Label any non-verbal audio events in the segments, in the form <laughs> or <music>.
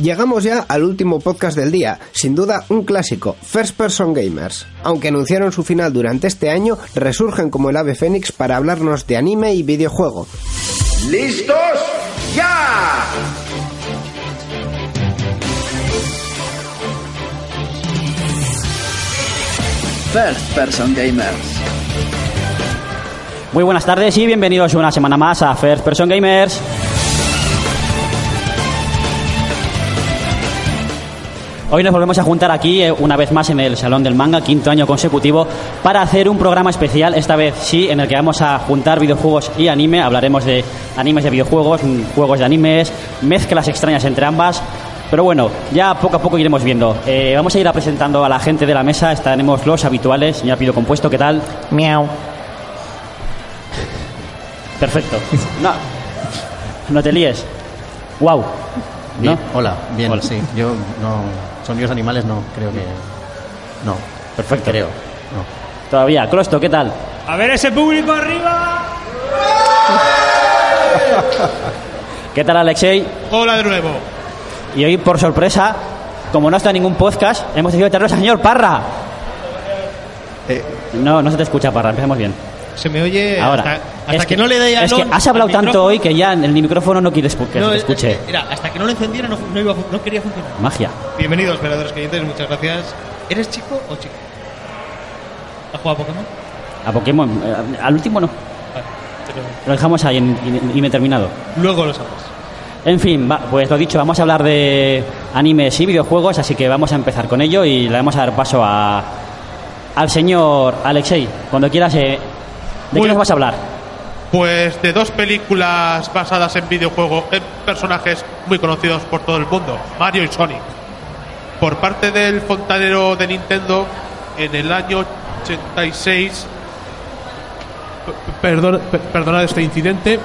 Llegamos ya al último podcast del día, sin duda un clásico, First Person Gamers. Aunque anunciaron su final durante este año, resurgen como el ave fénix para hablarnos de anime y videojuego. ¿Listos? ¡Ya! First Person Gamers. Muy buenas tardes y bienvenidos una semana más a First Person Gamers. Hoy nos volvemos a juntar aquí eh, una vez más en el Salón del Manga, quinto año consecutivo, para hacer un programa especial, esta vez sí, en el que vamos a juntar videojuegos y anime. Hablaremos de animes de videojuegos, mm, juegos de animes, mezclas extrañas entre ambas. Pero bueno, ya poco a poco iremos viendo. Eh, vamos a ir a presentando a la gente de la mesa. Estaremos los habituales. Ya pido compuesto, ¿qué tal? Miau. Perfecto. No, no te líes. Wow. Bien, ¿No? Hola, bien, Hola. sí. Yo no. Sonidos animales no, creo que. No, Perfecto. creo. No. Todavía. Closto, ¿qué tal? A ver ese público arriba. ¿Qué tal, Alexei? Hola de nuevo. Y hoy, por sorpresa, como no está en ningún podcast, hemos decidido traernos al señor Parra. Eh, No, no se te escucha, Parra. Empecemos bien. Se me oye Ahora. hasta, hasta Es que, no le dé a Es que has hablado tanto micrófono- hoy que ya en el micrófono no quieres que No, se te es- escuche. es que, mira, hasta que no lo encendiera no, no iba no quería funcionar. Magia. Bienvenidos, veladores querientes, muchas gracias. ¿Eres chico o chica? ¿Has jugado a Pokémon? A Pokémon. eh, al último no. Vale, pero Lo dejamos ahí en, in- indeterminado. luego lo sabes. En fin, va, pues lo dicho, vamos a hablar de animes y videojuegos, así que vamos a empezar con ello y le vamos a dar paso a, al señor Alexei. Cuando quieras, eh, ¿de Muy- qué nos vas a hablar? Pues de dos películas basadas en videojuegos, en personajes muy conocidos por todo el mundo, Mario y Sonic. Por parte del fontanero de Nintendo, en el año 86, p- perdón, pe- perdonad este incidente,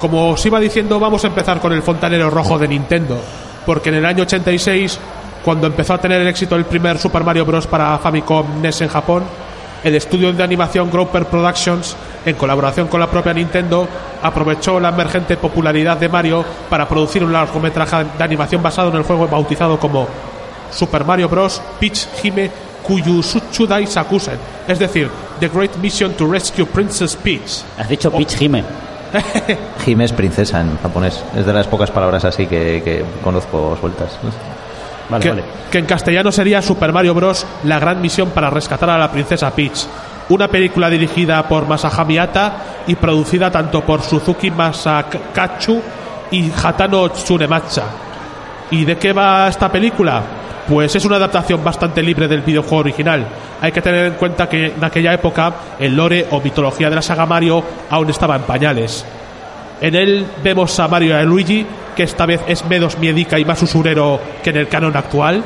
como os iba diciendo, vamos a empezar con el fontanero rojo de Nintendo, porque en el año 86, cuando empezó a tener éxito el primer Super Mario Bros. para Famicom NES en Japón, el estudio de animación Groper Productions, en colaboración con la propia Nintendo, aprovechó la emergente popularidad de Mario para producir un largometraje de animación basado en el juego bautizado como Super Mario Bros. Peach Hime Kuyusuchudai Sakusen, es decir, The Great Mission to Rescue Princess Peach. Has dicho Peach Hime. <laughs> Hime es princesa en japonés. Es de las pocas palabras así que, que conozco sueltas. Vale, que, vale. que en castellano sería Super Mario Bros. La gran misión para rescatar a la princesa Peach. Una película dirigida por Masahami Ata y producida tanto por Suzuki Masakachu y Hatano Tsunemacha. ¿Y de qué va esta película? Pues es una adaptación bastante libre del videojuego original. Hay que tener en cuenta que en aquella época el lore o mitología de la saga Mario aún estaba en pañales. En él vemos a Mario y a Luigi, que esta vez es menos miedica y más usurero que en el canon actual.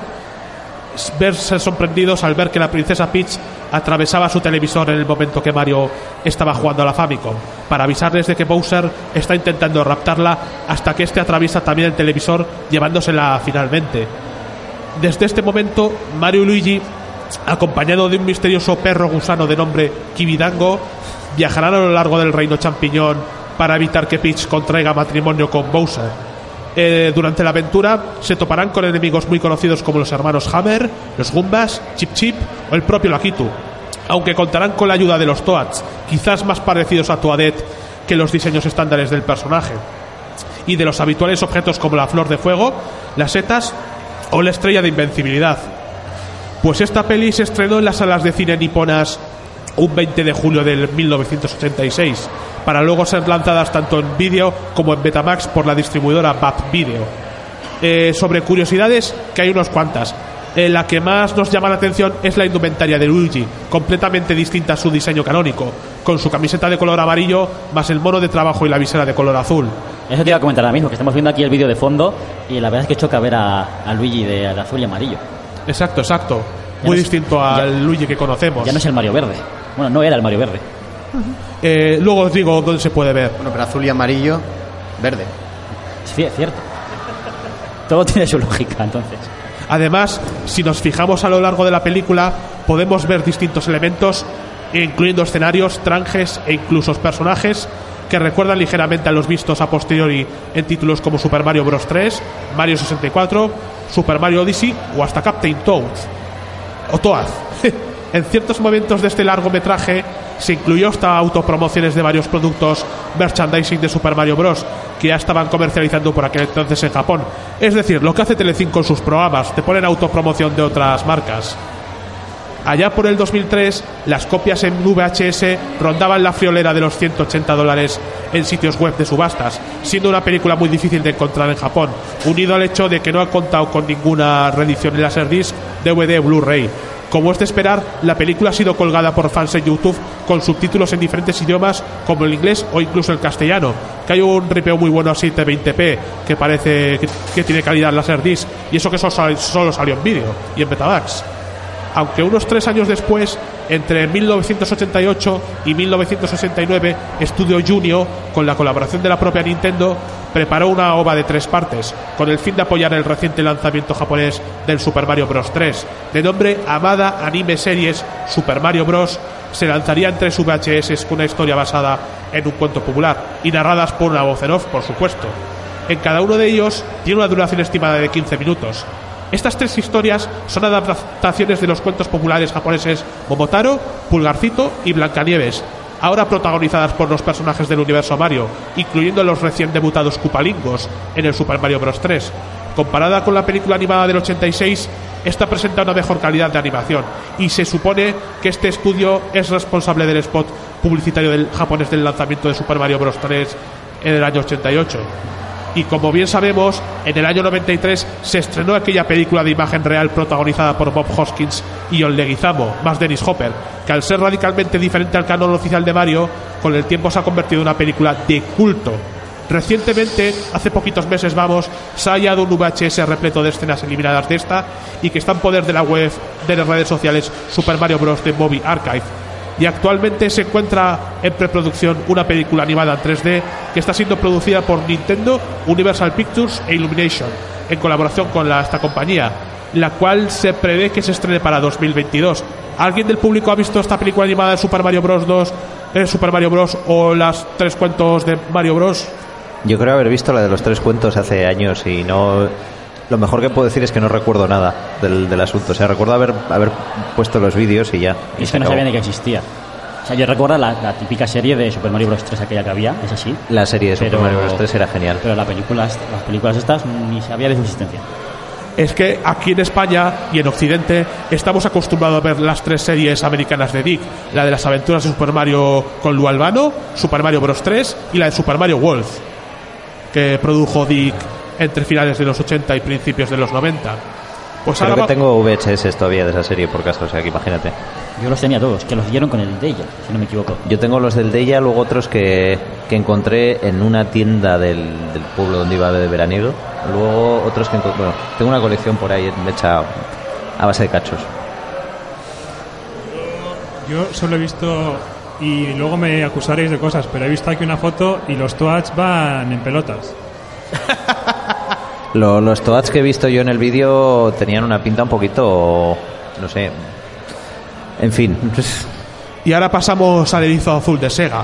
Verse sorprendidos al ver que la princesa Peach atravesaba su televisor en el momento que Mario estaba jugando a la Famicom, para avisarles de que Bowser está intentando raptarla hasta que este atraviesa también el televisor llevándosela finalmente. Desde este momento, Mario y Luigi, acompañado de un misterioso perro gusano de nombre Kibidango, viajarán a lo largo del reino champiñón para evitar que Peach contraiga matrimonio con Bowser. Eh, durante la aventura se toparán con enemigos muy conocidos como los hermanos Hammer, los Goombas, Chip Chip o el propio Lakitu, aunque contarán con la ayuda de los Toads, quizás más parecidos a Toadette que los diseños estándares del personaje y de los habituales objetos como la flor de fuego, las setas o la estrella de invencibilidad. Pues esta peli se estrenó en las salas de cine niponas un 20 de julio del 1986, para luego ser lanzadas tanto en vídeo como en Betamax por la distribuidora BAP Video. Eh, sobre curiosidades, que hay unos cuantas. Eh, la que más nos llama la atención es la indumentaria de Luigi, completamente distinta a su diseño canónico, con su camiseta de color amarillo, más el mono de trabajo y la visera de color azul. Eso te iba a comentar ahora mismo, que estamos viendo aquí el vídeo de fondo y la verdad es que choca ver a, a Luigi de, de azul y amarillo. Exacto, exacto. Ya Muy no es- distinto ya- al Luigi que conocemos. Ya no es el Mario Verde. Bueno, no era el Mario Verde. Eh, luego os digo dónde se puede ver. Bueno, pero azul y amarillo, verde. Sí, es cierto. Todo tiene su lógica, entonces. Además, si nos fijamos a lo largo de la película, podemos ver distintos elementos, incluyendo escenarios, tranjes e incluso personajes que que recuerdan ligeramente a los vistos a posteriori en títulos como Super Mario Bros. 3, Mario 64, Super Mario Odyssey o hasta Captain Toad o Toad. <laughs> en ciertos momentos de este largometraje se incluyó hasta autopromociones de varios productos merchandising de Super Mario Bros. que ya estaban comercializando por aquel entonces en Japón. Es decir, lo que hace Telecinco con sus programas, te ponen autopromoción de otras marcas. Allá por el 2003, las copias en VHS rondaban la friolera de los 180 dólares en sitios web de subastas, siendo una película muy difícil de encontrar en Japón, unido al hecho de que no ha contado con ninguna reedición en Laserdisc, DVD Blu-ray. Como es de esperar, la película ha sido colgada por fans en YouTube con subtítulos en diferentes idiomas como el inglés o incluso el castellano, que hay un ripeo muy bueno a 720p que parece que, tiene calidad Laserdisc y eso que solo salió en vídeo y en Betamax aunque unos tres años después, entre 1988 y 1969, Studio Junior, con la colaboración de la propia Nintendo, preparó una ova de tres partes, con el fin de apoyar el reciente lanzamiento japonés del Super Mario Bros. 3, de nombre Amada Anime Series Super Mario Bros. Se lanzaría en tres VHS con una historia basada en un cuento popular y narradas por una voz en off, por supuesto. En cada uno de ellos tiene una duración estimada de 15 minutos. Estas tres historias son adaptaciones de los cuentos populares japoneses Momotaro, Pulgarcito y Blancanieves, ahora protagonizadas por los personajes del universo Mario, incluyendo los recién debutados Cupalingos en el Super Mario Bros. 3. Comparada con la película animada del 86, esta presenta una mejor calidad de animación y se supone que este estudio es responsable del spot publicitario del japonés del lanzamiento de Super Mario Bros. 3 en el año 88. Y como bien sabemos, en el año 93 se estrenó aquella película de imagen real protagonizada por Bob Hoskins y John Leguizamo, más Dennis Hopper, que al ser radicalmente diferente al canon oficial de Mario, con el tiempo se ha convertido en una película de culto. Recientemente, hace poquitos meses vamos, se ha hallado un VHS repleto de escenas eliminadas de esta y que está en poder de la web de las redes sociales Super Mario Bros. de Movie Archive y actualmente se encuentra en preproducción una película animada en 3D que está siendo producida por Nintendo, Universal Pictures e Illumination en colaboración con esta compañía, la cual se prevé que se estrene para 2022. ¿Alguien del público ha visto esta película animada de Super Mario Bros. 2, eh, Super Mario Bros. o las tres cuentos de Mario Bros? Yo creo haber visto la de los tres cuentos hace años y no. Lo mejor que puedo decir es que no recuerdo nada del, del asunto. O sea, recuerdo haber, haber puesto los vídeos y ya. y Es que no sabía ni que existía. O sea, yo recuerdo la, la típica serie de Super Mario Bros. 3 aquella que había, es así. La serie de Super Pero- Mario Bros. 3 era genial. Pero la película, las películas estas ni sabía de su existencia. es que aquí en España y en Occidente estamos acostumbrados a ver las tres series americanas de Dick, la de las aventuras de Super Mario con Lu Albano, Super Mario Bros 3 y la de Super Mario World, que produjo Dick entre finales de los 80 y principios de los 90. Pues Creo ahora que va- tengo VHS todavía de esa serie por caso, o sea que imagínate. Yo los tenía todos, que los dieron con el Deja, si no me equivoco. Yo tengo los del Deya, luego otros que, que encontré en una tienda del, del pueblo donde iba de veraniego. Luego otros que encontré. Bueno, tengo una colección por ahí hecha a base de cachos. Yo solo he visto, y luego me acusaréis de cosas, pero he visto aquí una foto y los Toads van en pelotas. <laughs> Lo- los Toads que he visto yo en el vídeo tenían una pinta un poquito. No sé. En fin. Y ahora pasamos al erizo azul de Sega.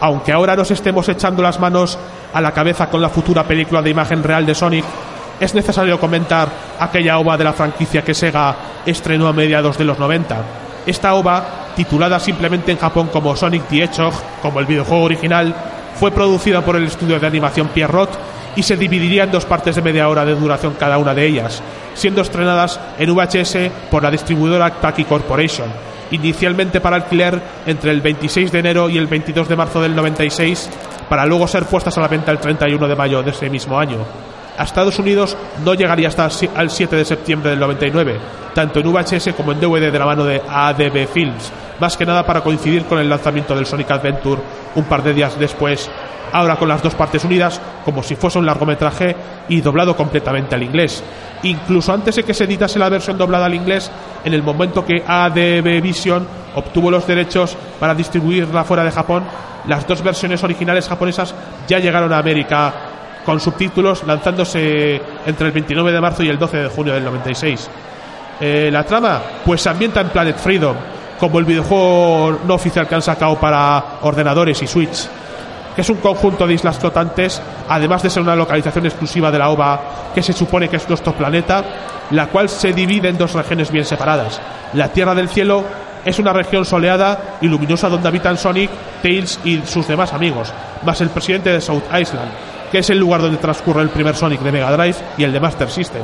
Aunque ahora nos estemos echando las manos a la cabeza con la futura película de imagen real de Sonic, es necesario comentar aquella ova de la franquicia que Sega estrenó a mediados de los 90. Esta ova, titulada simplemente en Japón como Sonic the Hedgehog, como el videojuego original, fue producida por el estudio de animación Pierrot y se dividiría en dos partes de media hora de duración cada una de ellas, siendo estrenadas en VHS por la distribuidora Taki Corporation, inicialmente para alquiler entre el 26 de enero y el 22 de marzo del 96, para luego ser puestas a la venta el 31 de mayo de ese mismo año. A Estados Unidos no llegaría hasta al 7 de septiembre del 99, tanto en VHS como en DVD de la mano de ADB Films, más que nada para coincidir con el lanzamiento del Sonic Adventure un par de días después, ahora con las dos partes unidas, como si fuese un largometraje y doblado completamente al inglés. Incluso antes de que se editase la versión doblada al inglés, en el momento que ADB Vision obtuvo los derechos para distribuirla fuera de Japón, las dos versiones originales japonesas ya llegaron a América con subtítulos lanzándose entre el 29 de marzo y el 12 de junio del 96. Eh, la trama, pues se ambienta en Planet Freedom, como el videojuego no oficial que han sacado para ordenadores y Switch. que es un conjunto de islas flotantes, además de ser una localización exclusiva de la OVA que se supone que es nuestro planeta, la cual se divide en dos regiones bien separadas. La Tierra del Cielo es una región soleada y luminosa donde habitan Sonic, Tails y sus demás amigos, más el presidente de South Island, que es el lugar donde transcurre el primer Sonic de Mega Drive y el de Master System.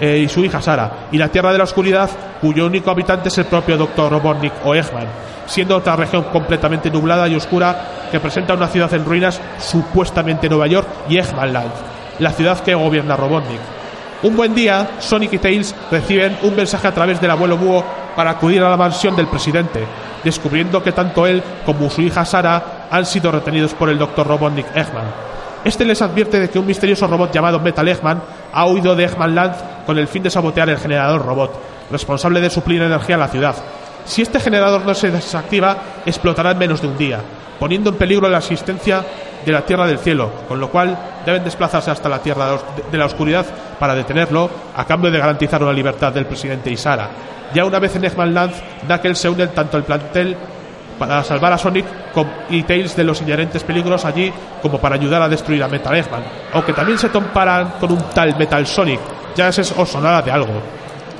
Eh, y su hija Sara, y la Tierra de la Oscuridad, cuyo único habitante es el propio Dr. Robotnik o Eggman, siendo otra región completamente nublada y oscura que presenta una ciudad en ruinas, supuestamente Nueva York, y Eggmanland, la ciudad que gobierna Robotnik. Un buen día, Sonic y Tails reciben un mensaje a través del abuelo búho para acudir a la mansión del presidente, descubriendo que tanto él como su hija Sara han sido retenidos por el Dr. Robotnik Eggman. Este les advierte de que un misterioso robot llamado Metal Eggman ha huido de Eggman Land con el fin de sabotear el generador robot, responsable de suplir energía a la ciudad. Si este generador no se desactiva, explotará en menos de un día, poniendo en peligro la existencia de la Tierra del Cielo, con lo cual deben desplazarse hasta la Tierra de la Oscuridad para detenerlo, a cambio de garantizar una libertad del presidente y Sara. Ya una vez en Eggman Land, Knuckles se une tanto el plantel para salvar a Sonic y Tails de los inherentes peligros allí como para ayudar a destruir a Metal Eggman, aunque también se tomparan con un tal Metal Sonic, ya es os sonará de algo.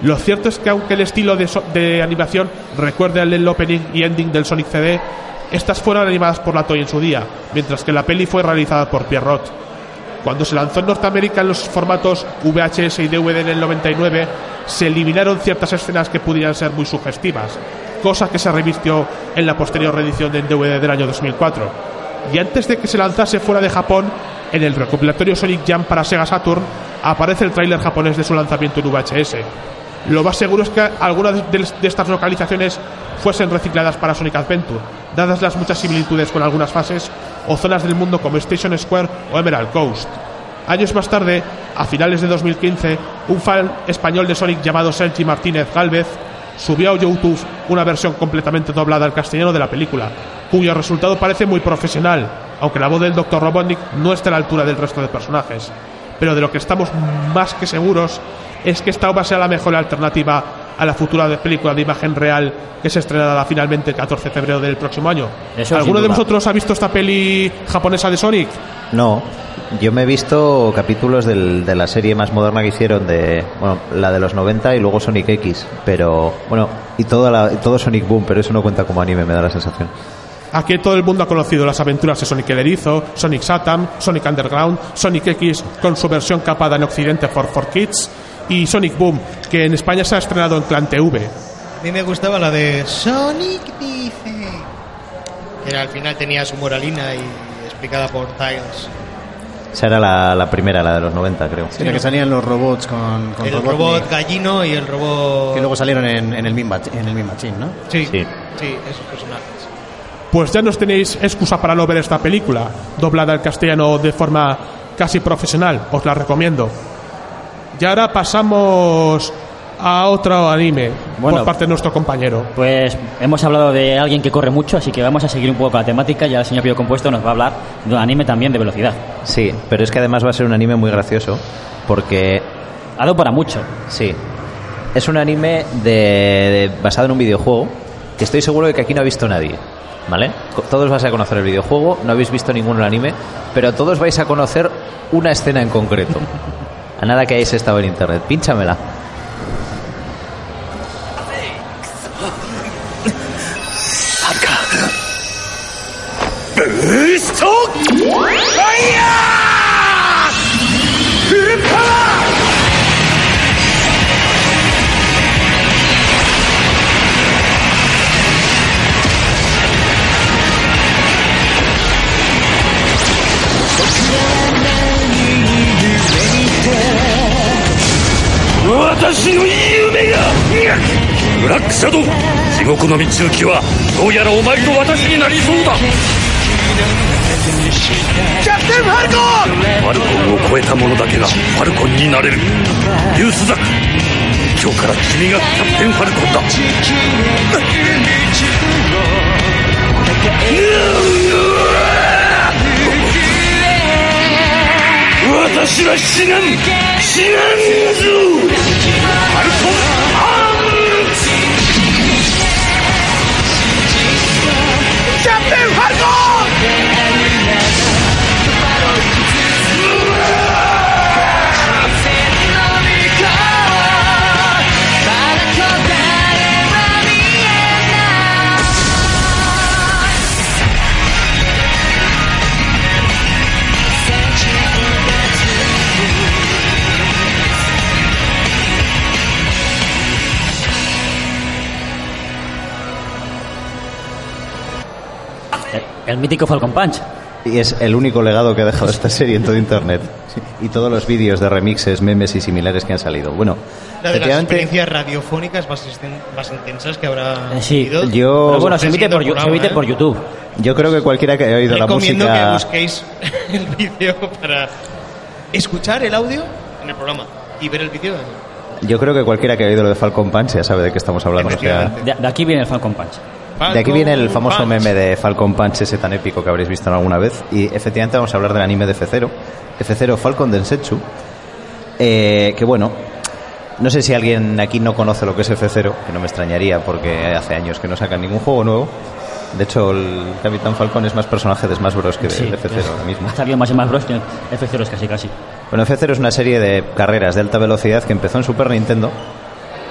Lo cierto es que aunque el estilo de, so de animación recuerde al opening y ending del Sonic CD, estas fueron animadas por la Toy en su día, mientras que la peli fue realizada por Pierrot. Cuando se lanzó en Norteamérica en los formatos VHS y DVD en el 99, se eliminaron ciertas escenas que pudieran ser muy sugestivas, cosa que se revistió en la posterior reedición del DVD del año 2004. Y antes de que se lanzase fuera de Japón, en el recopilatorio Sonic Jam para Sega Saturn aparece el tráiler japonés de su lanzamiento en VHS. Lo más seguro es que algunas de estas localizaciones fuesen recicladas para Sonic Adventure, dadas las muchas similitudes con algunas fases o zonas del mundo como Station Square o Emerald Coast. Años más tarde, a finales de 2015, un fan español de Sonic llamado Sergi Martínez Galvez subió a YouTube una versión completamente doblada al castellano de la película, cuyo resultado parece muy profesional, aunque la voz del Dr. Robotnik no está a la altura del resto de personajes. Pero de lo que estamos más que seguros es que esta obra sea la mejor alternativa a la futura película de imagen real que se estrenará finalmente el 14 de febrero del próximo año. Eso ¿Alguno de vosotros ha visto esta peli japonesa de Sonic? No, yo me he visto capítulos del- de la serie más moderna que hicieron, de bueno, la de los 90 y luego Sonic X, pero bueno, y toda la- todo Sonic Boom, pero eso no cuenta como anime, me da la sensación. Aquí todo el mundo ha conocido las aventuras de Sonic el Erizo, Sonic Satam, Sonic Underground, Sonic X con su versión capada en Occidente for, for Kids y Sonic Boom, que en España se ha estrenado en Clan TV. A mí me gustaba la de Sonic dice. Que al final tenía su moralina y explicada por Tiles. Esa era la, la primera, la de los 90, creo. Sí, la que salían los robots con, con El Robotnik, robot gallino y el robot. que luego salieron en, en el Mach- en el Machine, ¿no? Sí, Sí. sí, esos personajes. Pues ya nos tenéis excusa para no ver esta película, doblada al castellano de forma casi profesional, os la recomiendo. Y ahora pasamos a otro anime Bueno. por parte de nuestro compañero. Pues hemos hablado de alguien que corre mucho, así que vamos a seguir un poco con la temática. Ya el señor Pío Compuesto nos va a hablar de un anime también de velocidad. Sí, pero es que además va a ser un anime muy gracioso, porque Ha dado para mucho. Sí. Es un anime de, de- basado en un videojuego que estoy seguro de que aquí no ha visto nadie. ¿Vale? Todos vais a conocer el videojuego, no habéis visto ninguno el anime, pero todos vais a conocer una escena en concreto. <laughs> A nada que hayáis estado en internet. Pínchamela. 私の夢がブラックシャドウ地獄の道行きはどうやらお前と私になりそうだ。キャプテンファルコン！ファルコンを超えた者だけがファルコンになれる。ユースザク今日から君がキャプテンファルコンだ。うっ私は死なん死なんぞ。アルコアームキャプテンファルコ el mítico Falcon Punch. Y es el único legado que ha dejado esta serie en todo Internet. Y todos los vídeos de remixes, memes y similares que han salido. Bueno, La de las experiencias radiofónicas más, intensas que habrá Eh, sí. yo, Pero bueno, se emite, por, Siguiendo el se emite programa, por ¿eh? YouTube. yo creo que cualquiera que haya oído la Recomiendo música. que busquéis <laughs> el vídeo para escuchar el audio en el programa y ver el vídeo. Yo creo que cualquiera que ha oído lo de Falcon Punch ya sabe de qué estamos hablando. o sea, Efectivamente. De, de aquí viene el Falcon Punch. De aquí viene el famoso Punch. meme de Falcon Punch, ese tan épico que habréis visto alguna vez. Y efectivamente vamos a hablar del anime de F0. F0 Falcon Densetsu. Eh, que bueno, no sé si alguien aquí no conoce lo que es F0, que no me extrañaría porque hace años que no sacan ningún juego nuevo. De hecho, el Capitán Falcon es más personaje de Smash Bros. que de Sí, F0 ahora mismo. Ha salido más y más Bros que F0 es casi casi. Bueno, F0 es una serie de carreras de alta velocidad que empezó en Super Nintendo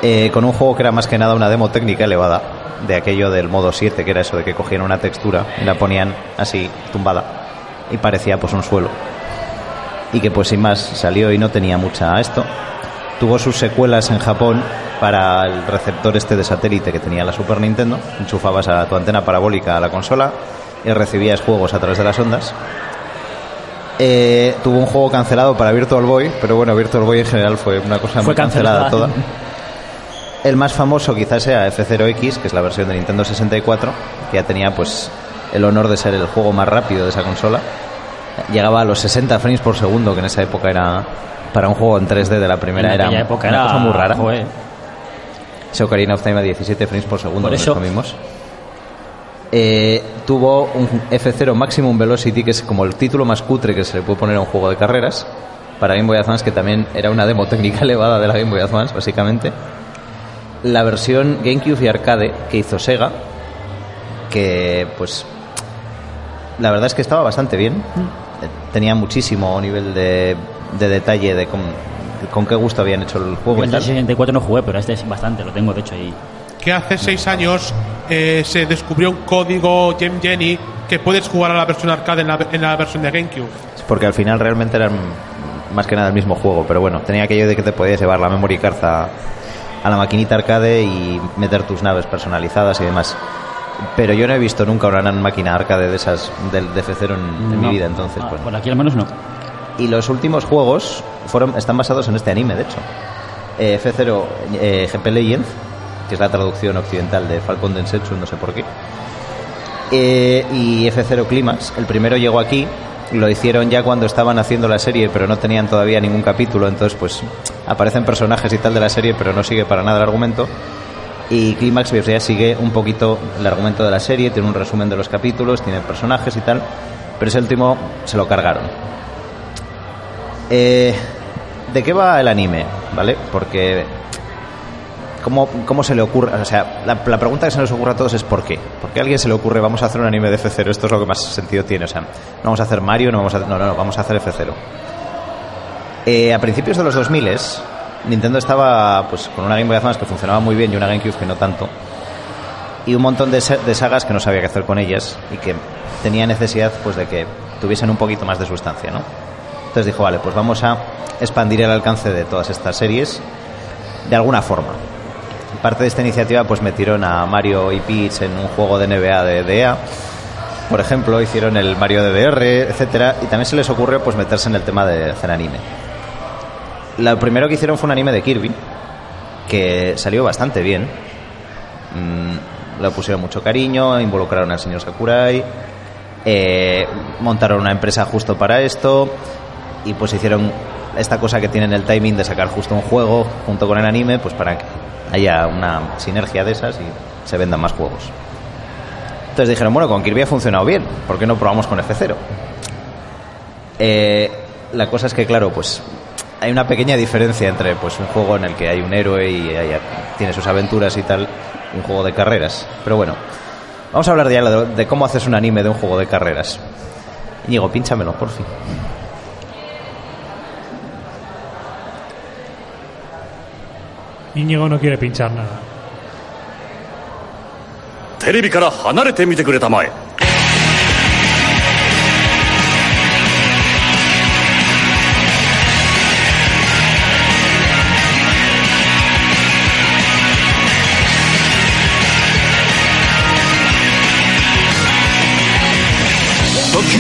eh, con un juego que era más que nada una demo técnica elevada de aquello del modo 7, que era eso de que cogían una textura y la ponían así tumbada y parecía pues un suelo. Y que pues sin más salió y no tenía mucha esto. Tuvo sus secuelas en Japón para el receptor este de satélite que tenía la Super Nintendo. Enchufabas a tu antena parabólica a la consola y recibías juegos a través de las ondas. Eh, tuvo un juego cancelado para Virtual Boy, pero bueno, Virtual Boy en general fue una cosa Fue muy cancelada, cancelada. toda. <laughs> El más famoso quizás sea F0X, que es la versión de Nintendo 64, que ya tenía pues el honor de ser el juego más rápido de esa consola. Llegaba a los 60 frames por segundo, que en esa época era para un juego en 3D de la primera en era época una era cosa muy rara. joder. Ese Ocarina of Time a 17 frames por segundo, Por eso- comimos. Eh, tuvo un F0 Maximum Velocity, que es como el título más cutre que se le puede poner a un juego de carreras, para Game Boy Advance, que también era una demo técnica <laughs> elevada de la Game Boy Advance, básicamente. La versión GameCube y arcade que hizo Sega, que pues la verdad es que estaba bastante bien. Eh, Tenía muchísimo nivel de, de detalle de con, con qué gusto habían hecho el juego. Y el tal. de 64 no jugué, pero este es bastante, lo tengo de hecho ahí. que hace seis años eh, se descubrió un código Gem Jenny que puedes jugar a la versión arcade en la, en la versión de GameCube. Porque al final realmente eran más que nada el mismo juego, pero bueno, tenía aquello de que te podías llevar la memory card a, a la maquinita arcade y meter tus naves personalizadas y demás. Pero yo no he visto nunca una gran máquina arcade de esas del de F0 en, en mi vida, entonces, Ah, bueno. Por aquí al menos no. Y los últimos juegos fueron están basados en este anime, de hecho. Eh, F0 eh, GP Legends, que es la traducción occidental de Falcon Densetsu, no sé por qué. Eh, y F0 Climax, el primero llegó aquí, lo hicieron ya cuando estaban haciendo la serie, pero no tenían todavía ningún capítulo, entonces pues aparecen personajes y tal de la serie, pero no sigue para nada el argumento. Y Climax pues, ya sigue un poquito el argumento de la serie, tiene un resumen de los capítulos, tiene personajes y tal, pero ese último se lo cargaron. Eh, ¿De qué va el anime? ¿Vale? Porque. ¿Cómo, cómo se le ocurre? O sea, la, la pregunta que se nos ocurre a todos es ¿por qué? ¿Por qué a alguien se le ocurre vamos a hacer un anime de F0? Esto es lo que más sentido tiene. O sea, no vamos a hacer Mario, no vamos a, no, no, no, vamos a hacer F0. Eh, a principios de los 2000 Nintendo estaba pues con una Game Boy Advance que funcionaba muy bien y una GameCube que no tanto. Y un montón de, de sagas que no sabía qué hacer con ellas y que tenía necesidad pues de que tuviesen un poquito más de sustancia, ¿no? Entonces dijo, vale, pues vamos a expandir el alcance de todas estas series de alguna forma. Parte de esta iniciativa pues metieron a Mario y Peach en un juego de NBA de DEA. Por ejemplo, hicieron el Mario DDR, etcétera, y también se les ocurrió pues meterse en el tema de hacer anime. Lo primero que hicieron fue un anime de Kirby que salió bastante bien. Mm, le pusieron mucho cariño, involucraron al señor Sakurai, eh, montaron una empresa justo para esto y pues hicieron esta cosa que tienen el timing de sacar justo un juego junto con el anime, pues para que haya una sinergia de esas y se vendan más juegos. Entonces dijeron, bueno, con Kirby ha funcionado bien, ¿por qué no probamos con F0? Eh, la cosa es que, claro, pues hay una pequeña diferencia entre pues un juego en el que hay un héroe y tiene sus aventuras y tal, un juego de carreras. Pero bueno, vamos a hablar ya de, de cómo haces un anime de un juego de carreras. Íñigo, pínchamelo, por fin. Íñigo no quiere pinchar nada. テレビから離れてみてくれたまえ「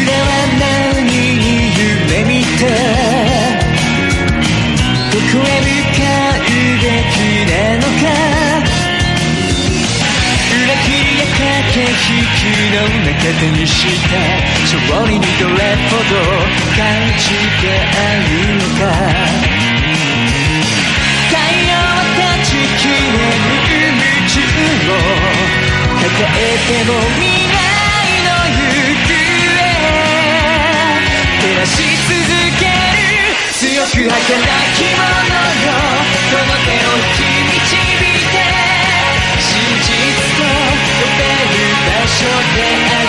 らの中手にした勝利にどれほど感じてあるのか太陽は断ち切れる宇宙を抱えても未来の行方。照らし続ける強く儚きものよ。この手を引き導いて真実と呼べる場所である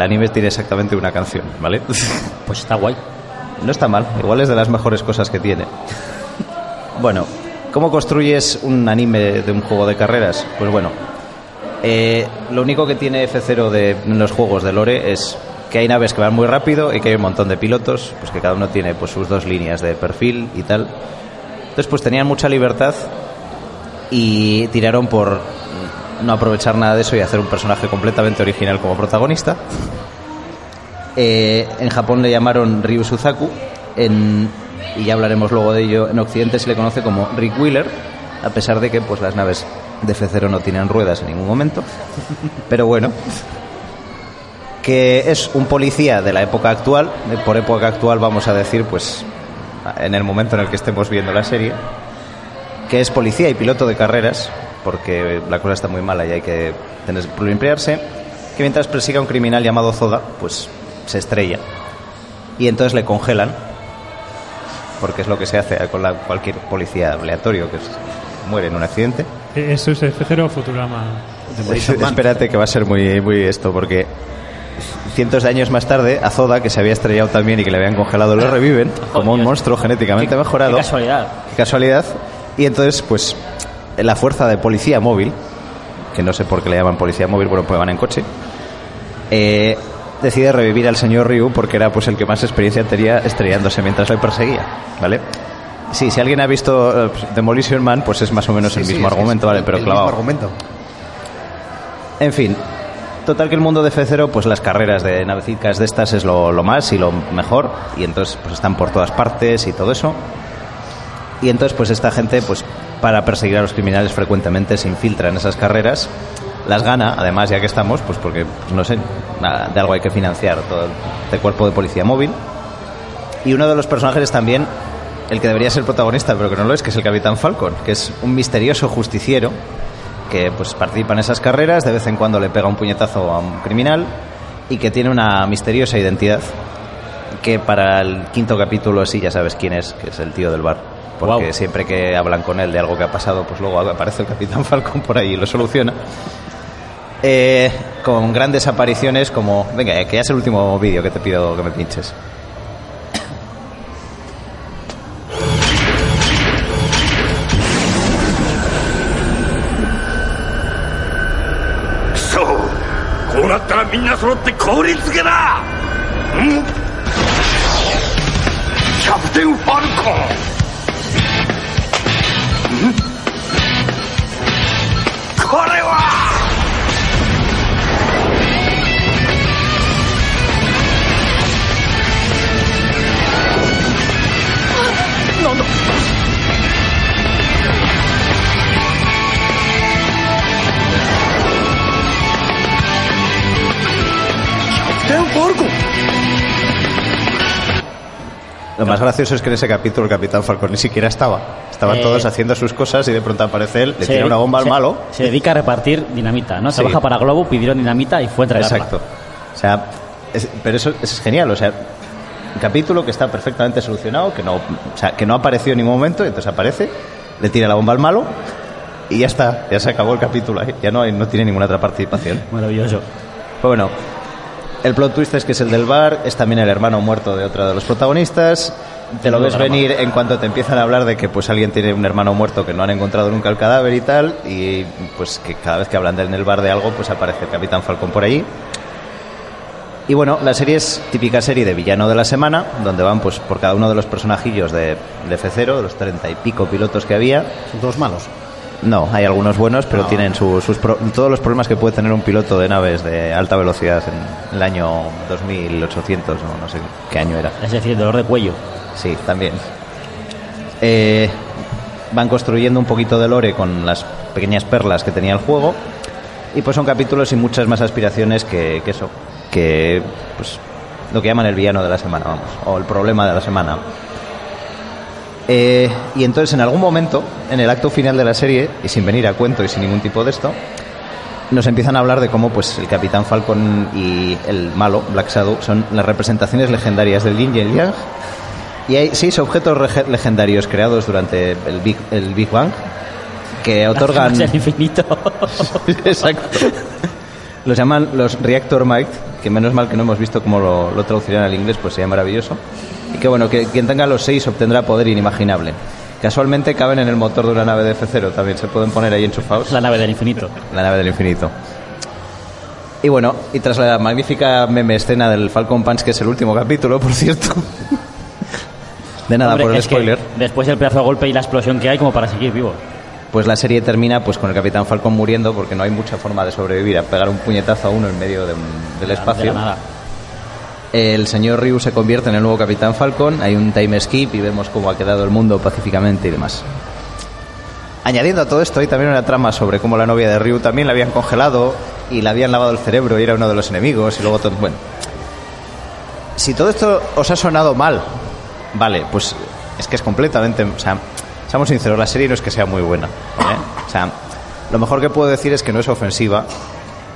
el anime tiene exactamente una canción, ¿vale? <laughs> Pues está guay. No está mal, igual es de las mejores cosas que tiene. Bueno, ¿cómo construyes un anime de un juego de carreras? Pues bueno, eh, lo único que tiene F0 de, los juegos de Lore es que hay naves que van muy rápido y que hay un montón de pilotos, pues que cada uno tiene pues sus dos líneas de perfil y tal. Entonces pues tenían mucha libertad y tiraron por no aprovechar nada de eso y hacer un personaje completamente original como protagonista. Eh, en Japón le llamaron Ryu Suzaku, en, y ya hablaremos luego de ello. En Occidente se le conoce como Rick Wheeler, a pesar de que pues, las naves de F0 no tienen ruedas en ningún momento. Pero bueno, que es un policía de la época actual, por época actual vamos a decir, pues en el momento en el que estemos viendo la serie, que es policía y piloto de carreras, porque la cosa está muy mala y hay que tener que emplearse, que mientras persiga a un criminal llamado Zoda, pues se estrella. Y entonces le congelan, porque es lo que se hace con la- cualquier policía aleatorio que es- muere en un accidente. Eh, Eso es F0 o Futurama. Espérate que va a ser muy, muy esto, porque cientos de años más tarde, a Zoda, que se había estrellado también y que le habían congelado, lo reviven como un monstruo genéticamente mejorado. Qué casualidad. Qué casualidad. Y entonces, pues, la fuerza de policía móvil, que no sé por qué le llaman policía móvil, bueno, pues van en coche, eh, decide revivir al señor Ryu porque era pues el que más experiencia tenía estrellándose mientras le perseguía, ¿vale? Sí, si alguien ha visto eh, Demolition Man, pues es más o menos el mismo sí, argumento, ¿vale? el- Pero el clavado. mismo argumento. En fin, total que el mundo de F0, pues las carreras de navecitas de estas es lo, lo más y lo mejor, y entonces pues están por todas partes y todo eso. Y entonces pues esta gente, pues para perseguir a los criminales frecuentemente se infiltra en esas carreras, las gana, además ya que estamos, pues porque, pues, no sé, de algo hay que financiar todo este cuerpo de policía móvil. Y uno de los personajes es también el que debería ser protagonista, pero que no lo es, que es el Capitán Falcon, que es un misterioso justiciero que pues participa en esas carreras, de vez en cuando le pega un puñetazo a un criminal y que tiene una misteriosa identidad que para el quinto capítulo sí ya sabes quién es, que es el tío del bar. Porque siempre que hablan con él de algo que ha pasado, pues luego aparece el Capitán Falcon por ahí y lo soluciona. Eh, con grandes apariciones como... Venga, eh, que ya es el último vídeo que te pido que me pinches. くそれは。なんだ。キャプテン・ファルコン。Lo más gracioso es que en ese capítulo el Capitán Falcon ni siquiera estaba. Estaban Eh, todos haciendo sus cosas y de pronto aparece él, le tira una bomba al malo. Se dedica a repartir dinamita, ¿no? Sí. Trabaja para Globo, pidieron dinamita y fue a entregarla. Exacto. O sea, es- pero eso, es genial. O sea, un capítulo que está perfectamente solucionado, que no, o sea, que no apareció en ningún momento, y entonces aparece, le tira la bomba al malo y ya está, ya se acabó el capítulo ahí. Ya no, hay, no tiene ninguna otra participación. Maravilloso. Pues bueno, El plot twist es que es el del bar, es también el hermano muerto de otro de los protagonistas. Te lo ves venir en cuanto te empiezan a hablar de que pues alguien tiene un hermano muerto que no han encontrado nunca el cadáver y tal, y pues que cada vez que hablan de en el bar de algo, pues aparece el Capitán Falcon por allí. Y bueno, la serie es típica serie de villano de la semana, donde van pues por cada uno de los personajillos de, de F0, de los treinta y pico pilotos que había. Todos malos. No, hay algunos buenos, pero tienen su- sus pro- todos los problemas que puede tener un piloto de naves de alta velocidad en el año 2800 o no sé qué año era. Es decir, dolor de cuello. Sí, también. Eh, van construyendo un poquito de lore con las pequeñas perlas que tenía el juego. Y pues son capítulos sin muchas más aspiraciones que, que eso. Que pues lo que llaman el villano de la semana, vamos. O el problema de la semana. Eh, y entonces en algún momento, en el acto final de la serie, y sin venir a cuento y sin ningún tipo de esto, nos empiezan a hablar de cómo pues el Capitán Falcon y el malo, Black Shadow, son las representaciones legendarias del Yin y el Yang. Y hay seis objetos legendarios creados durante el Big, el Big Bang que otorgan... Del infinito. <laughs> Exacto. Los llaman los Reactor Might, que menos mal que no hemos visto cómo lo, lo traducirían al inglés, pues sería maravilloso. Y que bueno, que quien tenga los seis obtendrá poder inimaginable. Casualmente caben en el motor de una nave de F0, también se pueden poner ahí enchufados. La nave del infinito. La nave del infinito. Y bueno, y tras la magnífica meme escena del Falcon Punch, que es el último capítulo, por cierto. <laughs> De nada Hombre, por el spoiler. después del pedazo de golpe y la explosión que hay como para seguir vivo. Pues la serie termina pues con el Capitán Falcon muriendo porque no hay mucha forma de sobrevivir a pegar un puñetazo a uno en medio de- del espacio. La. El señor Ryu se convierte en el nuevo Capitán Falcon, hay un time skip y vemos cómo ha quedado el mundo pacíficamente y demás. Añadiendo a todo esto, hay también una trama sobre cómo la novia de Ryu también la habían congelado y le habían lavado el cerebro y era uno de los enemigos y luego todo... Bueno, si todo esto os ha sonado mal, vale, pues es que es completamente... O sea, seamos sinceros, la serie no es que sea muy buena. ¿vale? O sea, lo mejor que puedo decir es que no es ofensiva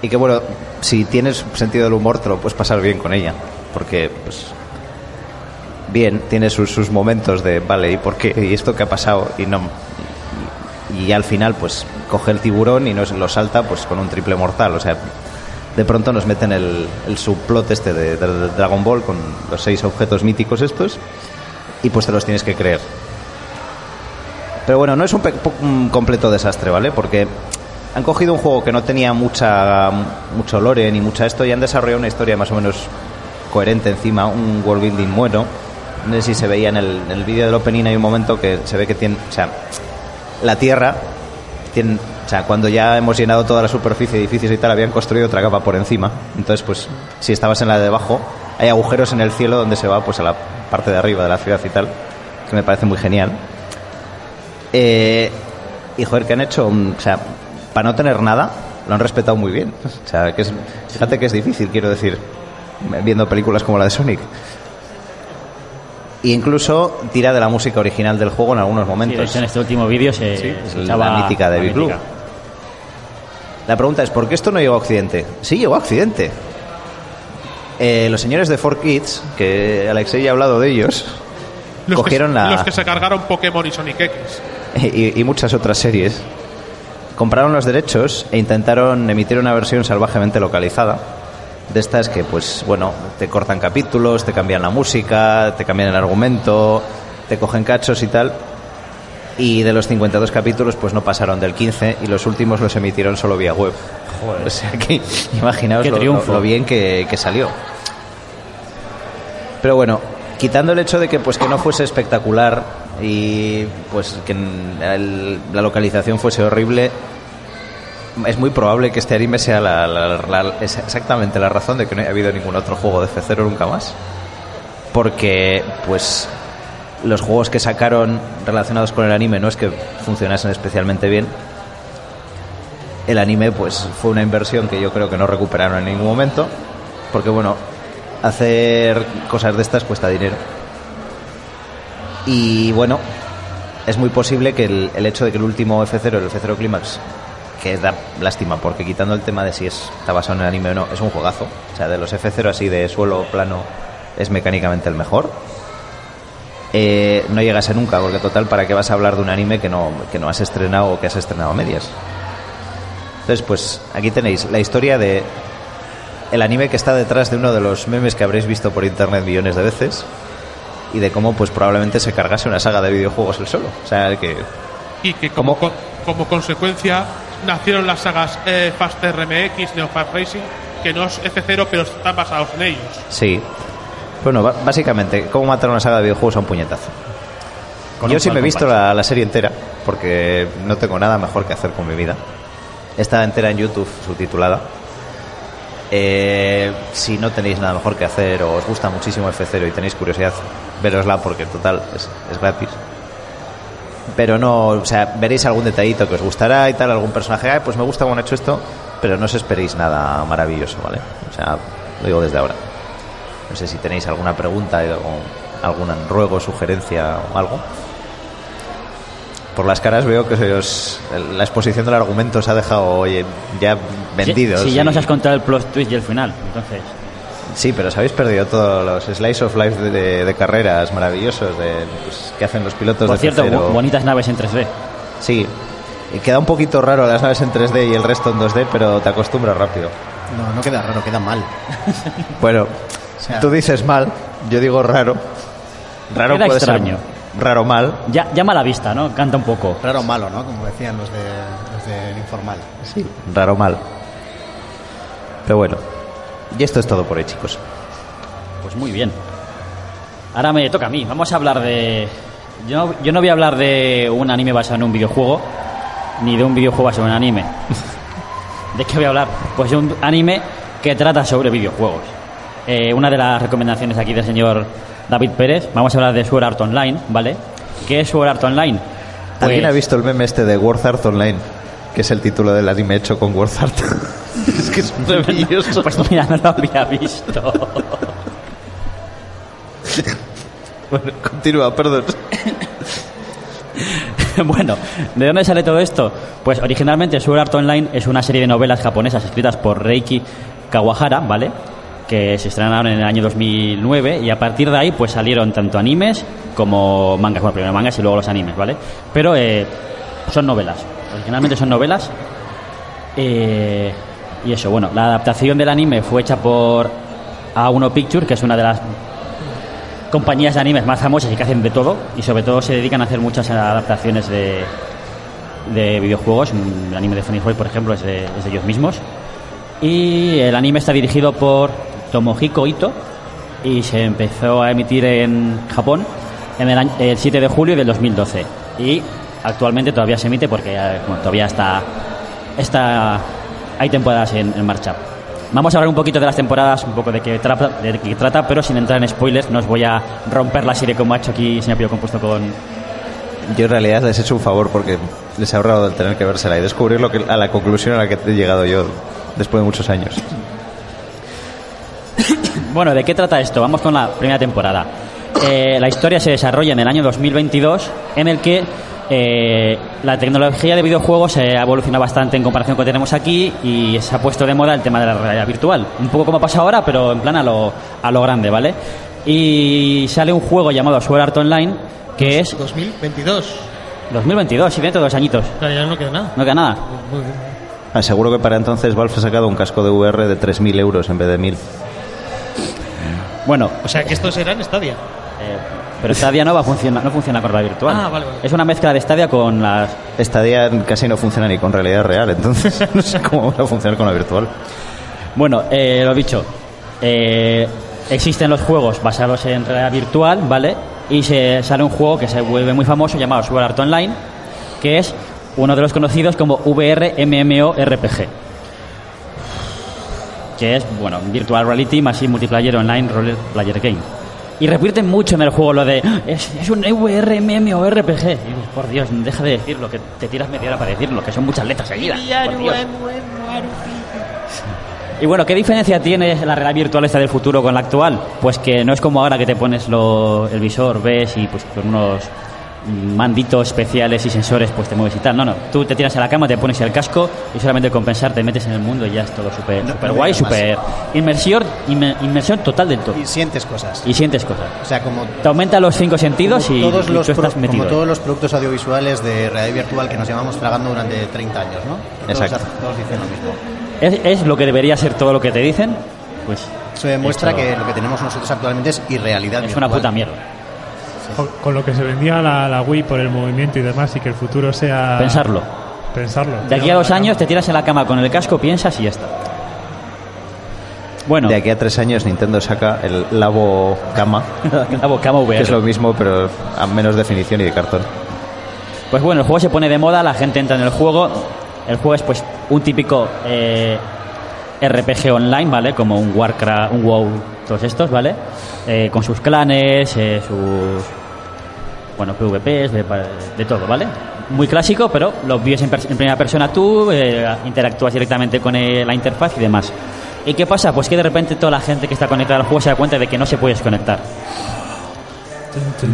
y que, bueno, si tienes sentido del humor, te lo puedes pasar bien con ella. Porque, pues, bien, tiene sus, sus momentos de, vale, ¿y por qué? ¿Y esto qué ha pasado? Y no... Y, y al final, pues, coge el tiburón y nos lo salta, pues, con un triple mortal. O sea, de pronto nos meten el, el subplot este de Dragon Ball con los seis objetos míticos estos y pues te los tienes que creer. Pero bueno, no es un, un completo desastre, ¿vale? Porque han cogido un juego que no tenía mucha mucho lore ni mucha esto y han desarrollado una historia más o menos coherente encima, un world building bueno. No sé si se veía en el, en el vídeo del opening hay un momento que se ve que tiene, o sea, la Tierra tiene, o sea, cuando ya hemos llenado toda la superficie edificios y tal, habían construido otra capa por encima. Entonces, pues, si estabas en la de abajo, hay agujeros en el cielo donde se va, pues, a la parte de arriba de la ciudad y tal, que me parece muy genial. Eh, y joder, que han hecho, un- o sea, para no tener nada, lo han respetado muy bien. O sea, que es, fíjate que es difícil, quiero decir, viendo películas como la de Sonic. E incluso tira de la música original del juego en algunos Sí, de momentos. hecho, en este último vídeo se, se Es escuchaba la mítica de Big Blue. La pregunta es, ¿por qué esto no llegó a Occidente? Sí, llegó a Occidente. Eh, los señores de 4Kids, que Alexei ya ha hablado de ellos, Los, cogieron que, la... los que se cargaron Pokémon y Sonic X. <laughs> y, y muchas otras series, compraron los derechos e intentaron emitir una versión salvajemente localizada. De estas que, pues, bueno, te cortan capítulos, te cambian la música, te cambian el argumento, te cogen cachos y tal. Y de los 52 capítulos, pues no pasaron del 15 y los últimos los emitieron solo vía web. <laughs> O sea que, <laughs> imaginaos lo- lo bien que, que salió. Pero bueno, quitando el hecho de que pues que no fuese espectacular y pues que la localización fuese horrible, es muy probable que este anime sea la, la- exactamente la razón de que no haya habido ningún otro juego de F0 nunca más. Porque pues los juegos que sacaron relacionados con el anime no es que funcionasen especialmente bien. El anime pues fue una inversión que yo creo que no recuperaron en ningún momento. Porque bueno, hacer cosas de estas cuesta dinero. Y bueno, es muy posible que el, hecho de que el último F0, el F0 Climax, que da lástima, porque quitando el tema de si es, está basado en anime o no, es un juegazo. O sea, de los F0 así de suelo plano, es mecánicamente el mejor. Eh, no llegase nunca, porque total, ¿para qué vas a hablar de un anime que no, que no has estrenado o que has estrenado a medias? Entonces, pues aquí tenéis la historia de el anime que está detrás de uno de los memes que habréis visto por internet millones de veces y de cómo pues probablemente se cargase una saga de videojuegos el solo. O sea, que Y que como, co- como consecuencia nacieron las sagas eh, Fast RMX, Neo Fast Racing, que no es F0, pero están basados en ellos. Sí. Bueno, básicamente, ¿cómo matar una saga de videojuegos a un puñetazo? Con Yo un sí me he visto Punch. la, la serie entera, porque no tengo nada mejor que hacer con mi vida. Está entera en YouTube, subtitulada. Eh, si no tenéis nada mejor que hacer o os gusta muchísimo F0 y tenéis curiosidad, verosla porque total es, es gratis. Pero no, o sea, veréis algún detallito que os gustará y tal, algún personaje, "Ay, pues me gusta cómo han hecho esto, pero no os esperéis nada maravilloso, ¿vale? O sea, lo digo desde ahora. No sé si tenéis alguna pregunta o algún ruego, sugerencia o algo. Por las caras veo que os- la exposición del argumento os ha dejado oye, ya vendidos. Si, si ya y- nos has contado el plot twist y el final, entonces. Sí, pero os habéis perdido todos los slice of life de, de- de carreras maravillosos de, pues, que hacen los pilotos Por de cierto, F0. bu- bonitas naves en 3D. Sí, y queda un poquito raro las naves en 3D y el resto en 2D, pero te acostumbras rápido. No, no queda raro, queda mal. Bueno, <laughs> sea- tú dices mal, yo digo raro. Raro Queda puede extraño. ser raro mal. Ya, llama a la vista, ¿no? Canta un poco. Raro malo, ¿no? Como decían los de los del informal. Sí, raro mal. Pero bueno, y esto es todo por hoy, chicos. Pues muy bien. Ahora me toca a mí. Vamos a hablar de. Yo no, yo no voy a hablar de un anime basado en un videojuego, ni de un videojuego basado en un anime. <laughs> ¿De qué voy a hablar? Pues de un anime que trata sobre videojuegos. Eh, una de las recomendaciones aquí del señor David Pérez, vamos a hablar de Sword Art Online, ¿vale? ¿Qué es Sword Art Online? ¿Alguien Pues- ha visto el meme este de World Art Online? Que es el título del anime hecho con World Art. <laughs> es que es maravilloso. Pues mira, no lo había visto. bueno, continúa, perdón. bueno, ¿de dónde sale todo esto? Pues originalmente Sword Art Online es una serie de novelas japonesas escritas por Reiki Kawahara, ¿vale? Que se estrenaron en el año 2009 y a partir de ahí pues salieron tanto animes como mangas, bueno, primero mangas y luego los animes, ¿vale? Pero eh, son novelas, originalmente son novelas eh, y eso, bueno, la adaptación del anime fue hecha por A1 Picture, que es una de las compañías de animes más famosas y que hacen de todo y sobre todo se dedican a hacer muchas adaptaciones de, de videojuegos. Mm, El anime de Funny Boy, por ejemplo, es de, es de ellos mismos. Y el anime está dirigido por Tomohiko Ito y se empezó a emitir en Japón en el, año- el 7 de julio del 2012. Y actualmente todavía se emite porque eh, bueno, todavía está, está hay temporadas en, en marcha. Vamos a hablar un poquito de las temporadas, un poco de qué, trata, de qué trata, pero sin entrar en spoilers, no os voy a romper la serie como ha hecho aquí señor Pío Compuesto con, Yo en realidad les he hecho un favor porque les he ahorrado el tener que vérsela y descubrir lo que, a la conclusión a la que he llegado yo después de muchos años. Bueno, ¿de qué trata esto? Vamos con la primera temporada. Eh, la historia se desarrolla en el año 2022, en el que eh, la tecnología de videojuegos se ha evolucionado bastante en comparación con lo que tenemos aquí y se ha puesto de moda el tema de la realidad virtual. Un poco como pasa ahora, pero en plan a lo, a lo grande, ¿vale? Y sale un juego llamado Sword Art Online, que es 2022. 2022, sí, dentro de dos añitos. Claro, ya no queda nada. No queda nada. Muy bien. Ah, seguro que para entonces Valve ha sacado un casco de VR de 3.000 euros en vez de 1.000. Bueno, O sea, que esto será en Stadia. eh, pero Stadia no va a funcionar, no funciona con la virtual. Ah, vale, vale. Es una mezcla de Stadia con las Esta día casi no funciona ni con realidad real, entonces <laughs> no sé cómo va a funcionar con la virtual. Bueno, eh, lo dicho, eh, existen los juegos basados en realidad virtual, ¿vale? Y se sale un juego que se vuelve muy famoso llamado Sword Art Online, que es uno de los conocidos como VR MMORPG. Que es, bueno, Virtual Reality más y Multiplayer Online Role Player Game. Y repiten mucho en el juego lo de "Ah, es, es un VR MMORPG. Y por Dios, deja de decirlo, que te tiras media hora para decirlo, que son muchas letras seguidas. Y bueno, ¿qué diferencia tiene la realidad virtual esta del futuro con la actual? Pues que no es como ahora que te pones lo- el visor, ves y pues con unos manditos especiales y sensores pues te mueves y tal. No, no, tú te tiras a la cama, te pones el casco y solamente con pensar te metes en el mundo y ya es todo súper No- súper no guay, súper inmersión, inme- inmersión total del todo. Y sientes cosas. Y sientes cosas. O sea, como Te aumenta los cinco sentidos y, todos y los tú estás metido. como todos los productos audiovisuales de realidad virtual que nos llevamos tragando durante 30 años, ¿no? Todos Exacto. Todos, dicen lo mismo. Es, es lo que debería ser todo lo que te dicen, pues Eso demuestra que lo que tenemos nosotros actualmente es irrealidad. es una puta mierda. Con, con lo que se vendía la, la Wii por el movimiento y demás y que el futuro sea... Pensarlo. Pensarlo. De aquí a dos años te tiras en la cama con el casco, piensas y ya está. Bueno, De aquí a tres años Nintendo saca el Labo Cama, <laughs> Labo Cama VR. que es lo mismo pero a menos definición y de cartón. Pues bueno, el juego se pone de moda, la gente entra en el juego. El juego es pues un típico eh, RPG online, ¿vale? Como un Warcraft, un WoW, todos estos, ¿vale? Eh, con sus clanes, eh, sus bueno, PvPs, de, todo, ¿vale? Muy clásico, pero lo vives en, primera persona tú, eh, interactúas directamente con la interfaz y demás. ¿Y qué pasa? Pues que de repente toda la gente que está conectada al juego se da cuenta de que no se puede desconectar.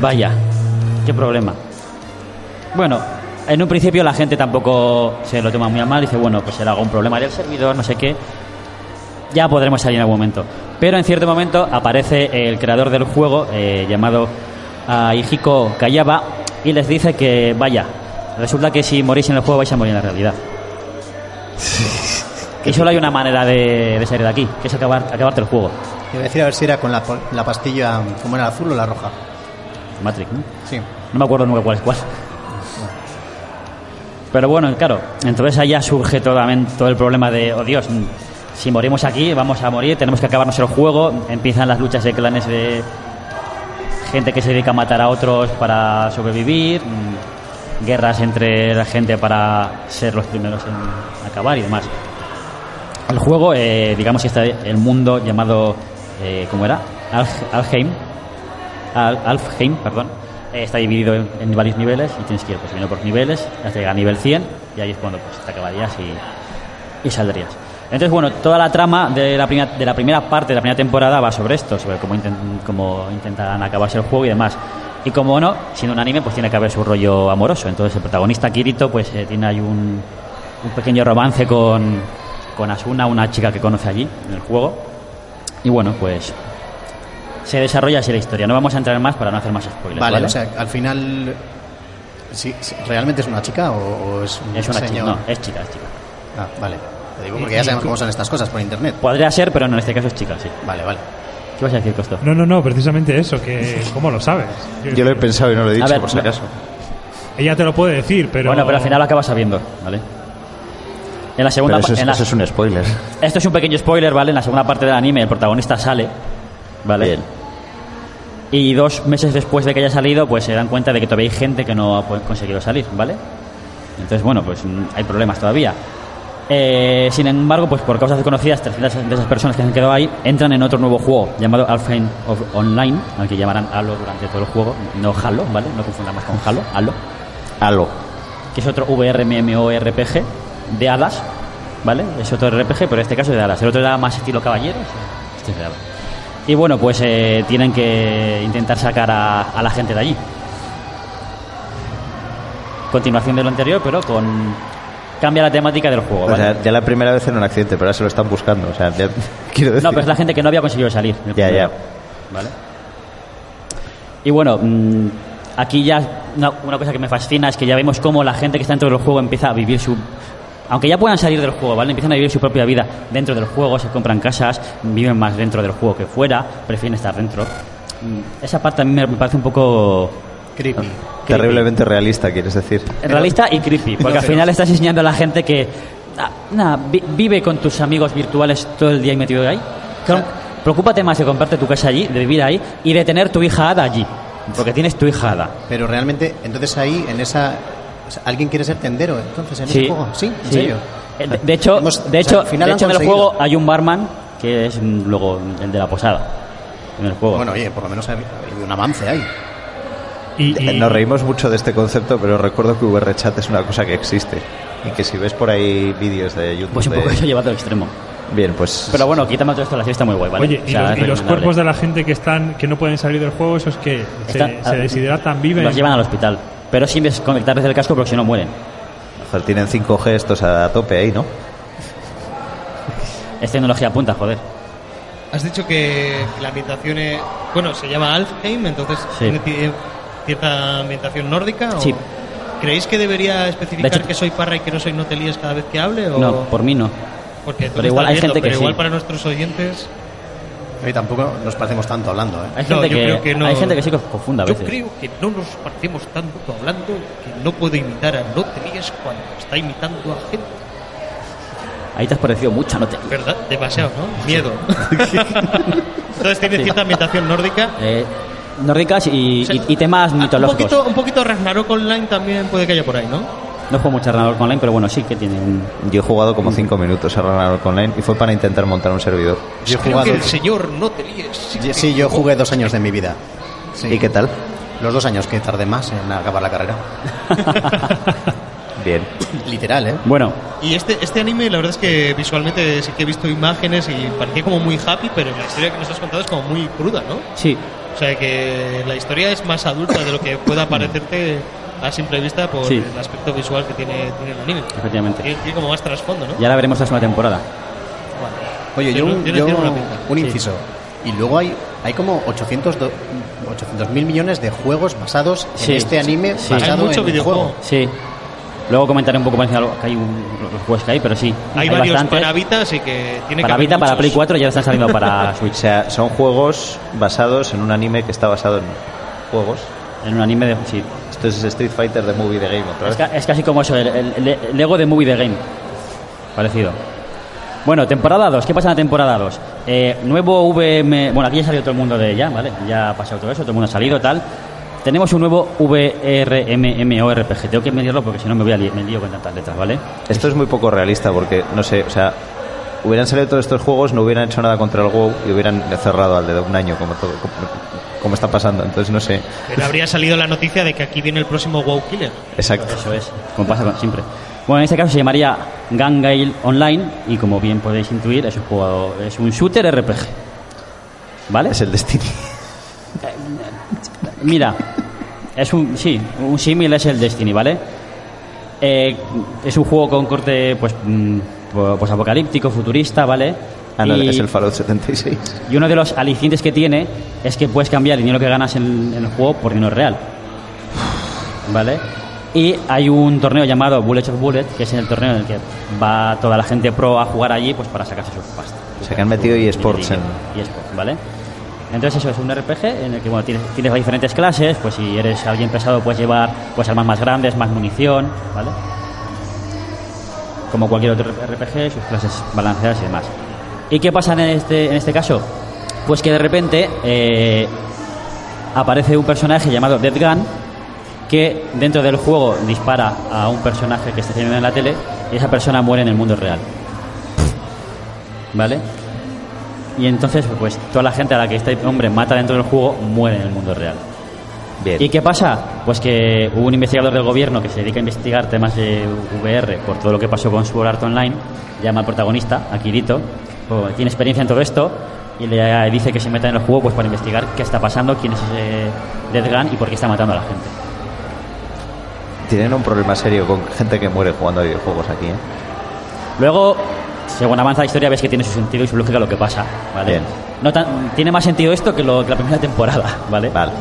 Vaya, qué problema. Bueno, en un principio la gente tampoco se lo toma muy a mal, dice, bueno, pues será algún problema del servidor, no sé qué. Ya podremos salir en algún momento. Pero en cierto momento aparece el creador del juego, eh, llamado ah, Hijiko Kayaba, y les dice que, vaya, resulta que si morís en el juego vais a morir en la realidad. <laughs> y solo hay una manera de, de salir de aquí, que es acabar, acabarte el juego. Te iba a decir a ver si era con la, pastilla, ¿cómo era, azul o la roja? Matrix, ¿no? Sí. No me acuerdo nunca cuál es cuál. Pero bueno, claro, entonces ya surge todamen- todo el problema de, oh Dios, si morimos aquí, vamos a morir, tenemos que acabarnos el juego, empiezan las luchas de clanes de gente que se dedica a matar a otros para sobrevivir, mm, guerras entre la gente para ser los primeros en acabar y demás. El juego, eh, digamos que está el mundo llamado, eh, ¿cómo era? Alf- Alfheim, Al- Alfheim, perdón, eh, está dividido en, varios niveles y tienes que ir pues, por niveles hasta llegar a nivel 100 y ahí es cuando pues, te acabarías y, y saldrías. Entonces, bueno, toda la trama de la, primera, de la primera parte de la primera temporada va sobre esto, sobre cómo, inten- cómo intentan acabarse el juego y demás. Y como no, siendo un anime, pues tiene que haber su rollo amoroso. Entonces, el protagonista Kirito, pues eh, tiene ahí un, un pequeño romance con, con Asuna, una chica que conoce allí en el juego. Y bueno, pues se desarrolla así la historia. No vamos a entrar en más para no hacer más spoilers. Vale, ¿vale? o sea, al final. Sí, sí, ¿Realmente es una chica o, o es un es una chica. señor? No, es chica, es chica. Ah, vale. Te digo porque ya sabemos cómo son estas cosas por internet. Podría ser, pero no, en este caso es chica, sí. Vale, vale. ¿Qué vas a decir, Costo? No, no, no, precisamente eso, que ¿cómo lo sabes? Yo lo he pensado y no lo he dicho, ver, por si no- acaso. Ella te lo puede decir, pero... Bueno, pero al final lo acabas sabiendo, ¿vale? En la segunda eso, es, en la- eso es un spoiler. Esto es un pequeño spoiler, ¿vale? En la segunda parte del anime el protagonista sale, ¿vale? Bien. Y dos meses después de que haya salido, pues se dan cuenta de que todavía hay gente que no ha conseguido salir, ¿vale? Entonces, bueno, pues mm, hay problemas todavía. Eh, sin embargo, pues por causas desconocidas, 300 de esas personas que se han quedado ahí entran en otro nuevo juego llamado Alpha of Online, al que llamarán Halo durante todo el juego, no Halo, ¿vale? No confundamos con Halo, Halo, Halo. que es otro VRMMORPG de hadas, ¿vale? Es otro RPG, pero en este caso es de hadas. El otro era más estilo caballeros, este es de hadas. Y bueno, pues eh, tienen que intentar sacar a, a la gente de allí. Continuación de lo anterior, pero con. Cambia la temática del juego, O ¿vale? sea, ya la primera vez en un accidente, pero ahora se lo están buscando. O sea, ya- <laughs> quiero decir. No, pero es la gente que no había conseguido salir. Ya, primero, ya. ¿Vale? Y bueno, mm, aquí ya una, una cosa que me fascina es que ya vemos cómo la gente que está dentro del juego empieza a vivir su... Aunque ya puedan salir del juego, ¿vale? Empiezan a vivir su propia vida dentro del juego, se compran casas, viven más dentro del juego que fuera, prefieren estar dentro. Mm, Esa parte a mí me parece un poco Creepy. Terriblemente realista, quieres decir. realista y creepy, porque al final estás enseñando a la gente que ah, nada, vi- vive con tus amigos virtuales todo el día y metido ahí. Claro, Preocúpate más de comprarte tu casa allí, de vivir ahí y de tener tu hija hada allí, porque tienes tu hija hada. Pero realmente, entonces ahí, en esa. o sea, ¿Alguien quiere ser tendero entonces en Sí, ese juego? ¿Sí? ¿En sí. serio? Eh, De, de hecho, Hemos- de o sea, hecho, al final de han hecho en el juego hay un barman que es mm, luego el de la posada. En el juego. Bueno, oye, por lo menos ha habido un avance ahí. Y, y- Eh, Nos reímos mucho de este concepto, pero recuerdo que VRChat es una cosa que existe. Y que si ves por ahí vídeos de YouTube. pues un poco de- eso llevado al extremo. Bien, pues. Pero bueno, quítame todo esto, la está muy guay, ¿vale? Oye, O y, los, y cuerpos de la gente que están que no pueden salir del juego, esos que se, se deshidratan, viven. Los llevan al hospital. Pero sin desconectar desde el casco porque si no mueren. Joder, tienen 5G estos a tope ahí, ¿no? Es tecnología punta, joder. Has dicho que la ambientación es. Bueno, se llama Alfheim, entonces Sí. tiene cierta ambientación nórdica. ¿o Sí. ¿Creéis que debería especificar De hecho- que soy parra y que no soy notelíes cada vez que hable? O... No, por mí no. Porque pero me igual hay viendo, gente que pero igual sí. para nuestros oyentes. Hoy tampoco nos parecemos tanto hablando, ¿eh? Hay No, gente, yo que, creo que no. hay gente que sí que confunda a Yo veces. creo que no nos parecemos tanto hablando que no puedo imitar a No te líes cuando está imitando a gente. Ahí te has parecido mucho, no te... ¿Verdad? Demasiado, ¿no? Miedo. <laughs> Entonces tiene Sí. cierta ambientación nórdica. Eh, nórdicas y, O sea, y- y temas Un mitológicos. poquito, un poquito Ragnarok Online también puede que haya por ahí, ¿no? No juego mucho a Ragnarok Online, pero bueno, sí que tiene un... Yo he jugado como 5 minutos a Ragnarok Online y fue para intentar montar un servidor. Yo he Creo jugado. que el señor No te líes. sí Sí, yo jugué dos años de mi vida. Sí. ¿Y qué tal? Los dos años que tardé más en acabar la carrera. <laughs> Bien. Literal, ¿eh? Bueno, Y este, este anime, la verdad es que visualmente sí que he visto imágenes y parecía como muy happy, pero la historia que nos has contado es como muy cruda, ¿no? sí, sea que la historia es más adulta de lo que pueda parecerte a simple vista por Sí. el aspecto visual que tiene, tiene el anime. efectivamente. Tiene, tiene como más trasfondo, ¿no? Y ahora veremos la segunda temporada. Oye, yo, Tiene- un, yo tiene una pinta. un Sí. inciso. Y luego hay, hay como 800 do- 800 mil millones de juegos basados Sí. en este anime Sí. basado Hay mucho en un videojuego. juego. Sí. Luego comentaré un poco por encima lo- que hay un- los juegos que hay, pero sí. Hay, varios bastantes. para Vita, así que tiene Para que Vita, para. Play 4 ya están saliendo para <laughs> O Switch. sea, son juegos basados en un anime que está basado en juegos. En un anime de... Sí. Esto es Street Fighter de Movie the Game otra Es, vez. ca- es casi como eso, el, el- el Lego de Movie the Game. Parecido. Bueno, temporada 2. ¿Qué pasa en la temporada 2? Eh, nuevo VM... Bueno, aquí ya salió todo el mundo de ella, ¿vale? Ya ha pasado todo eso, todo el mundo ha salido, tal. Tenemos un nuevo VRMMORPG. Tengo que medirlo porque si no me voy a li- me lío con tantas letras, ¿vale? Esto es muy poco realista porque, no sé, o sea, hubieran salido todos estos juegos, no hubieran hecho nada contra el WoW y hubieran cerrado al de un año como todo, como, como está pasando. Entonces, no sé. Pero habría salido la noticia de que aquí viene el próximo WoW Killer. Exacto. Eso es, como pasa con- siempre. Bueno, en este caso se llamaría Gangale Online y como bien podéis intuir es un juego, es un shooter RPG. ¿Vale? Es el Destiny. Mira, es un sí, un símil es el Destiny, ¿vale? Eh, es un juego con corte pues mm, pues apocalíptico, futurista, ¿vale? Ah, no, Y- es el Fallout 76. y uno de los alicientes que tiene es que puedes cambiar el dinero que ganas en, en el juego por dinero real. ¿Vale? Y hay un torneo llamado Bullet of Bullet, que es el torneo en el que va toda la gente pro a jugar allí pues para sacarse sus pasta. O sea, que han metido eSports en... Y eSports, ¿vale? Entonces eso es un RPG en el que bueno, tienes, diferentes clases, pues si eres alguien pesado puedes llevar pues armas más grandes, más munición, ¿vale? Como cualquier otro RPG, sus clases balanceadas y demás. ¿Y qué pasa en este, en este caso? Pues que de repente eh, aparece un personaje llamado Dead Gun que dentro del juego dispara a un personaje que está teniendo en la tele y esa persona muere en el mundo real. ¿Vale? Y entonces, pues toda la gente a la que este hombre mata dentro del juego muere en el mundo real. Bien. ¿Y qué pasa? Pues que hubo un investigador del gobierno que se dedica a investigar temas de VR por todo lo que pasó con Sword Art Online, llama al protagonista, a Kirito, o tiene experiencia en todo esto, y le dice que se meta en el juego pues para investigar qué está pasando, quién es ese Dead Gun y por qué está matando a la gente. Tienen un problema serio con gente que muere jugando a videojuegos aquí, ¿eh? Luego, según avanza la historia, ves que tiene su sentido y su lógica lo que pasa, ¿vale? Bien. No tan- tiene más sentido esto que, lo, que la primera temporada, ¿vale? Vale.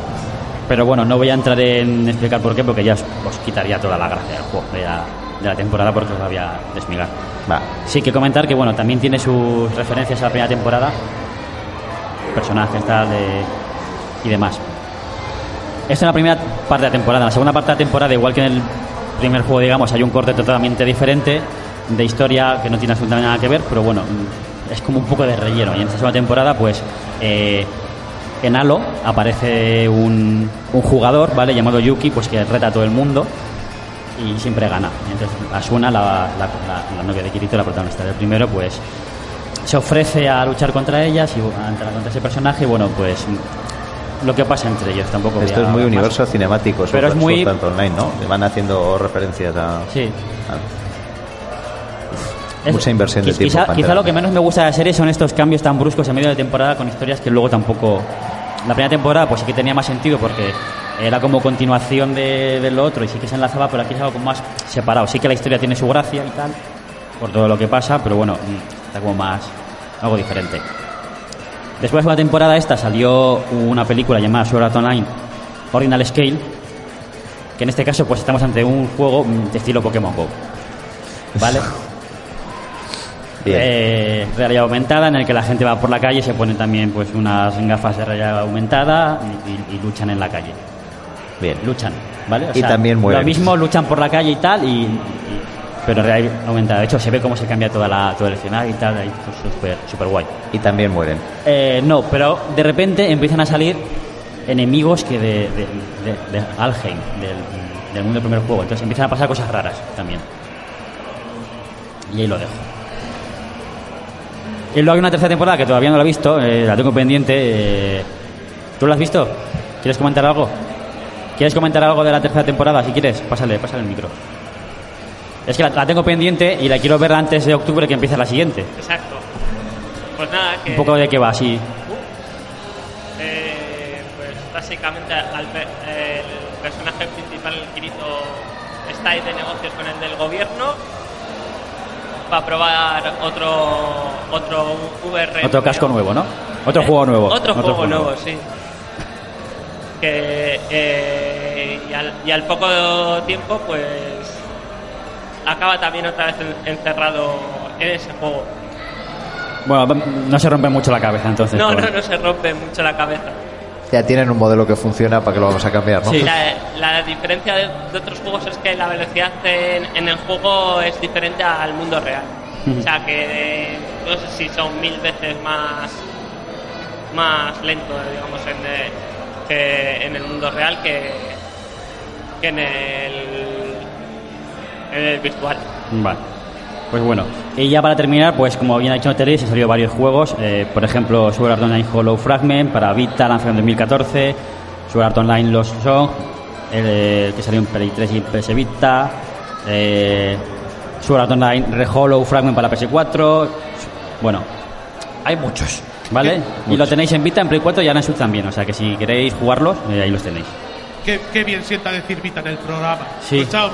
Pero bueno, no voy a entrar en explicar por qué, porque ya os, os quitaría toda la gracia del juego, de la, de la temporada, porque os la voy a desmigar. Va. Sí que comentar que, bueno, también tiene sus referencias a la primera temporada, personajes, tal, de- y demás. Esto en la primera parte de la temporada. En la segunda parte de la temporada, igual que en el primer juego, digamos, hay un corte totalmente diferente de historia que no tiene absolutamente nada que ver, pero bueno, es como un poco de relleno. Y en esta segunda temporada, pues, eh, en Halo aparece un, un jugador, ¿vale? Llamado Yuki, pues que reta a todo el mundo y siempre gana. Entonces Asuna, la, la, la- la novia de Kirito, la protagonista del primero, pues se ofrece a luchar contra ellas y a entrar contra ese personaje y bueno, pues lo que pasa entre ellos tampoco Esto es muy más. universo cinemático, Pero es muy- Art Online, ¿no? Van haciendo referencias a... Sí. a- Es- Mucha inversión de tiempo. Quizá, lo que menos me gusta de la serie son estos cambios tan bruscos en medio de temporada con historias que luego tampoco. La primera temporada, pues sí que tenía más sentido porque era como continuación de, de lo otro y sí que se enlazaba, pero aquí es algo como más separado. Sí que la historia tiene su gracia y tal, por todo lo que pasa, pero bueno, mm, está como más. algo diferente. Después de la temporada esta salió una película llamada Sword Art Online Ordinal Scale, que en este caso pues estamos ante un juego mm, de estilo Pokémon Go. <laughs> ¿Vale? Eh, realidad aumentada en el que la gente va por la calle y se ponen también pues unas gafas de realidad aumentada y, y- y luchan en la calle. Bien. Luchan, ¿vale? O Y también mueren. Lo mismo luchan por la calle y tal, y, y- pero en realidad aumentada. De hecho, se ve cómo se cambia toda la, todo el escenario y tal, ahí, pues, súper super guay. Y también mueren. Eh, no, pero de repente empiezan a salir enemigos que de, de, de- de Alheim, del, del mundo del primer juego. Entonces empiezan a pasar cosas raras también. Y ahí lo dejo. Y luego hay una tercera temporada que todavía no la he visto, eh, la tengo pendiente. eh, ¿Tú la has visto? ¿Quieres comentar algo? ¿Quieres comentar algo de la tercera temporada? Si quieres, pásale, pásale el micro. Es que la, la tengo pendiente y la quiero ver antes de octubre que empiece la siguiente. Exacto. Pues nada, que Un poco de qué va, sí. eh, pues básicamente al pe- el personaje principal, el Kirito, está ahí de negocios con el del gobierno para probar otro otro VR. Otro casco nuevo, ¿no? Otro ¿Eh? juego nuevo. Otro, juego, nuevo, sí. Que, eh, y, al, y al poco tiempo, pues acaba también otra vez en- encerrado en ese juego. Bueno, no se rompe mucho la cabeza entonces. No, por- no, no se rompe mucho la cabeza. Ya tienen un modelo que funciona para que lo vamos a cambiar, ¿no? La, la diferencia de, de otros juegos es que la velocidad en, en el juego es diferente al mundo real. O sea que eh, no sé si son mil veces más más lento, digamos, en el, que en el mundo real que, que en el en el virtual. Vale. Pues bueno. Y ya para terminar, pues como bien ha dicho Terry, se salió varios juegos. eh, por ejemplo, Sword Art Online Hollow Fragment para Vita, lanzado en 2014. Sword Art Online Lost Song, el, que salió en Play 3 y PS Vita. Eh, Sword Art Online Re Hollow Fragment para PS4. Bueno, hay muchos. ¿Vale? <laughs> Y lo tenéis en Vita, en Play 4 y ahora en Switch también. O sea que si queréis jugarlos, eh, ahí los tenéis. Qué, qué bien sienta decir Vita en el programa. Sí. Vita,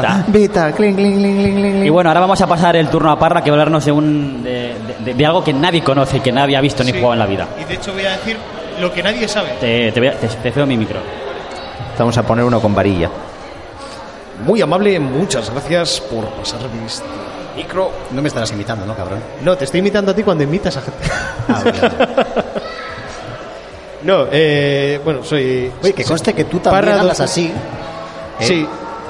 menos. Vita, cling, cling, cling, cling, cling. Y bueno, ahora vamos a pasar el turno a Parra, que va a hablarnos de, un, de, de- de algo que nadie conoce, que nadie ha visto ni Sí. jugado en la vida. Y de hecho voy a decir lo que nadie sabe. Te, te, voy a- te- te cedo mi micro. Vamos a poner uno con varilla. Muy amable, muchas gracias por pasarme este micro. No me estarás imitando, ¿no, cabrón? No, te estoy imitando a ti cuando imitas a gente. Ah. <laughs> No, eh, bueno, soy... Oye, que conste que tú también Parra hablas así. ¿eh? Sí.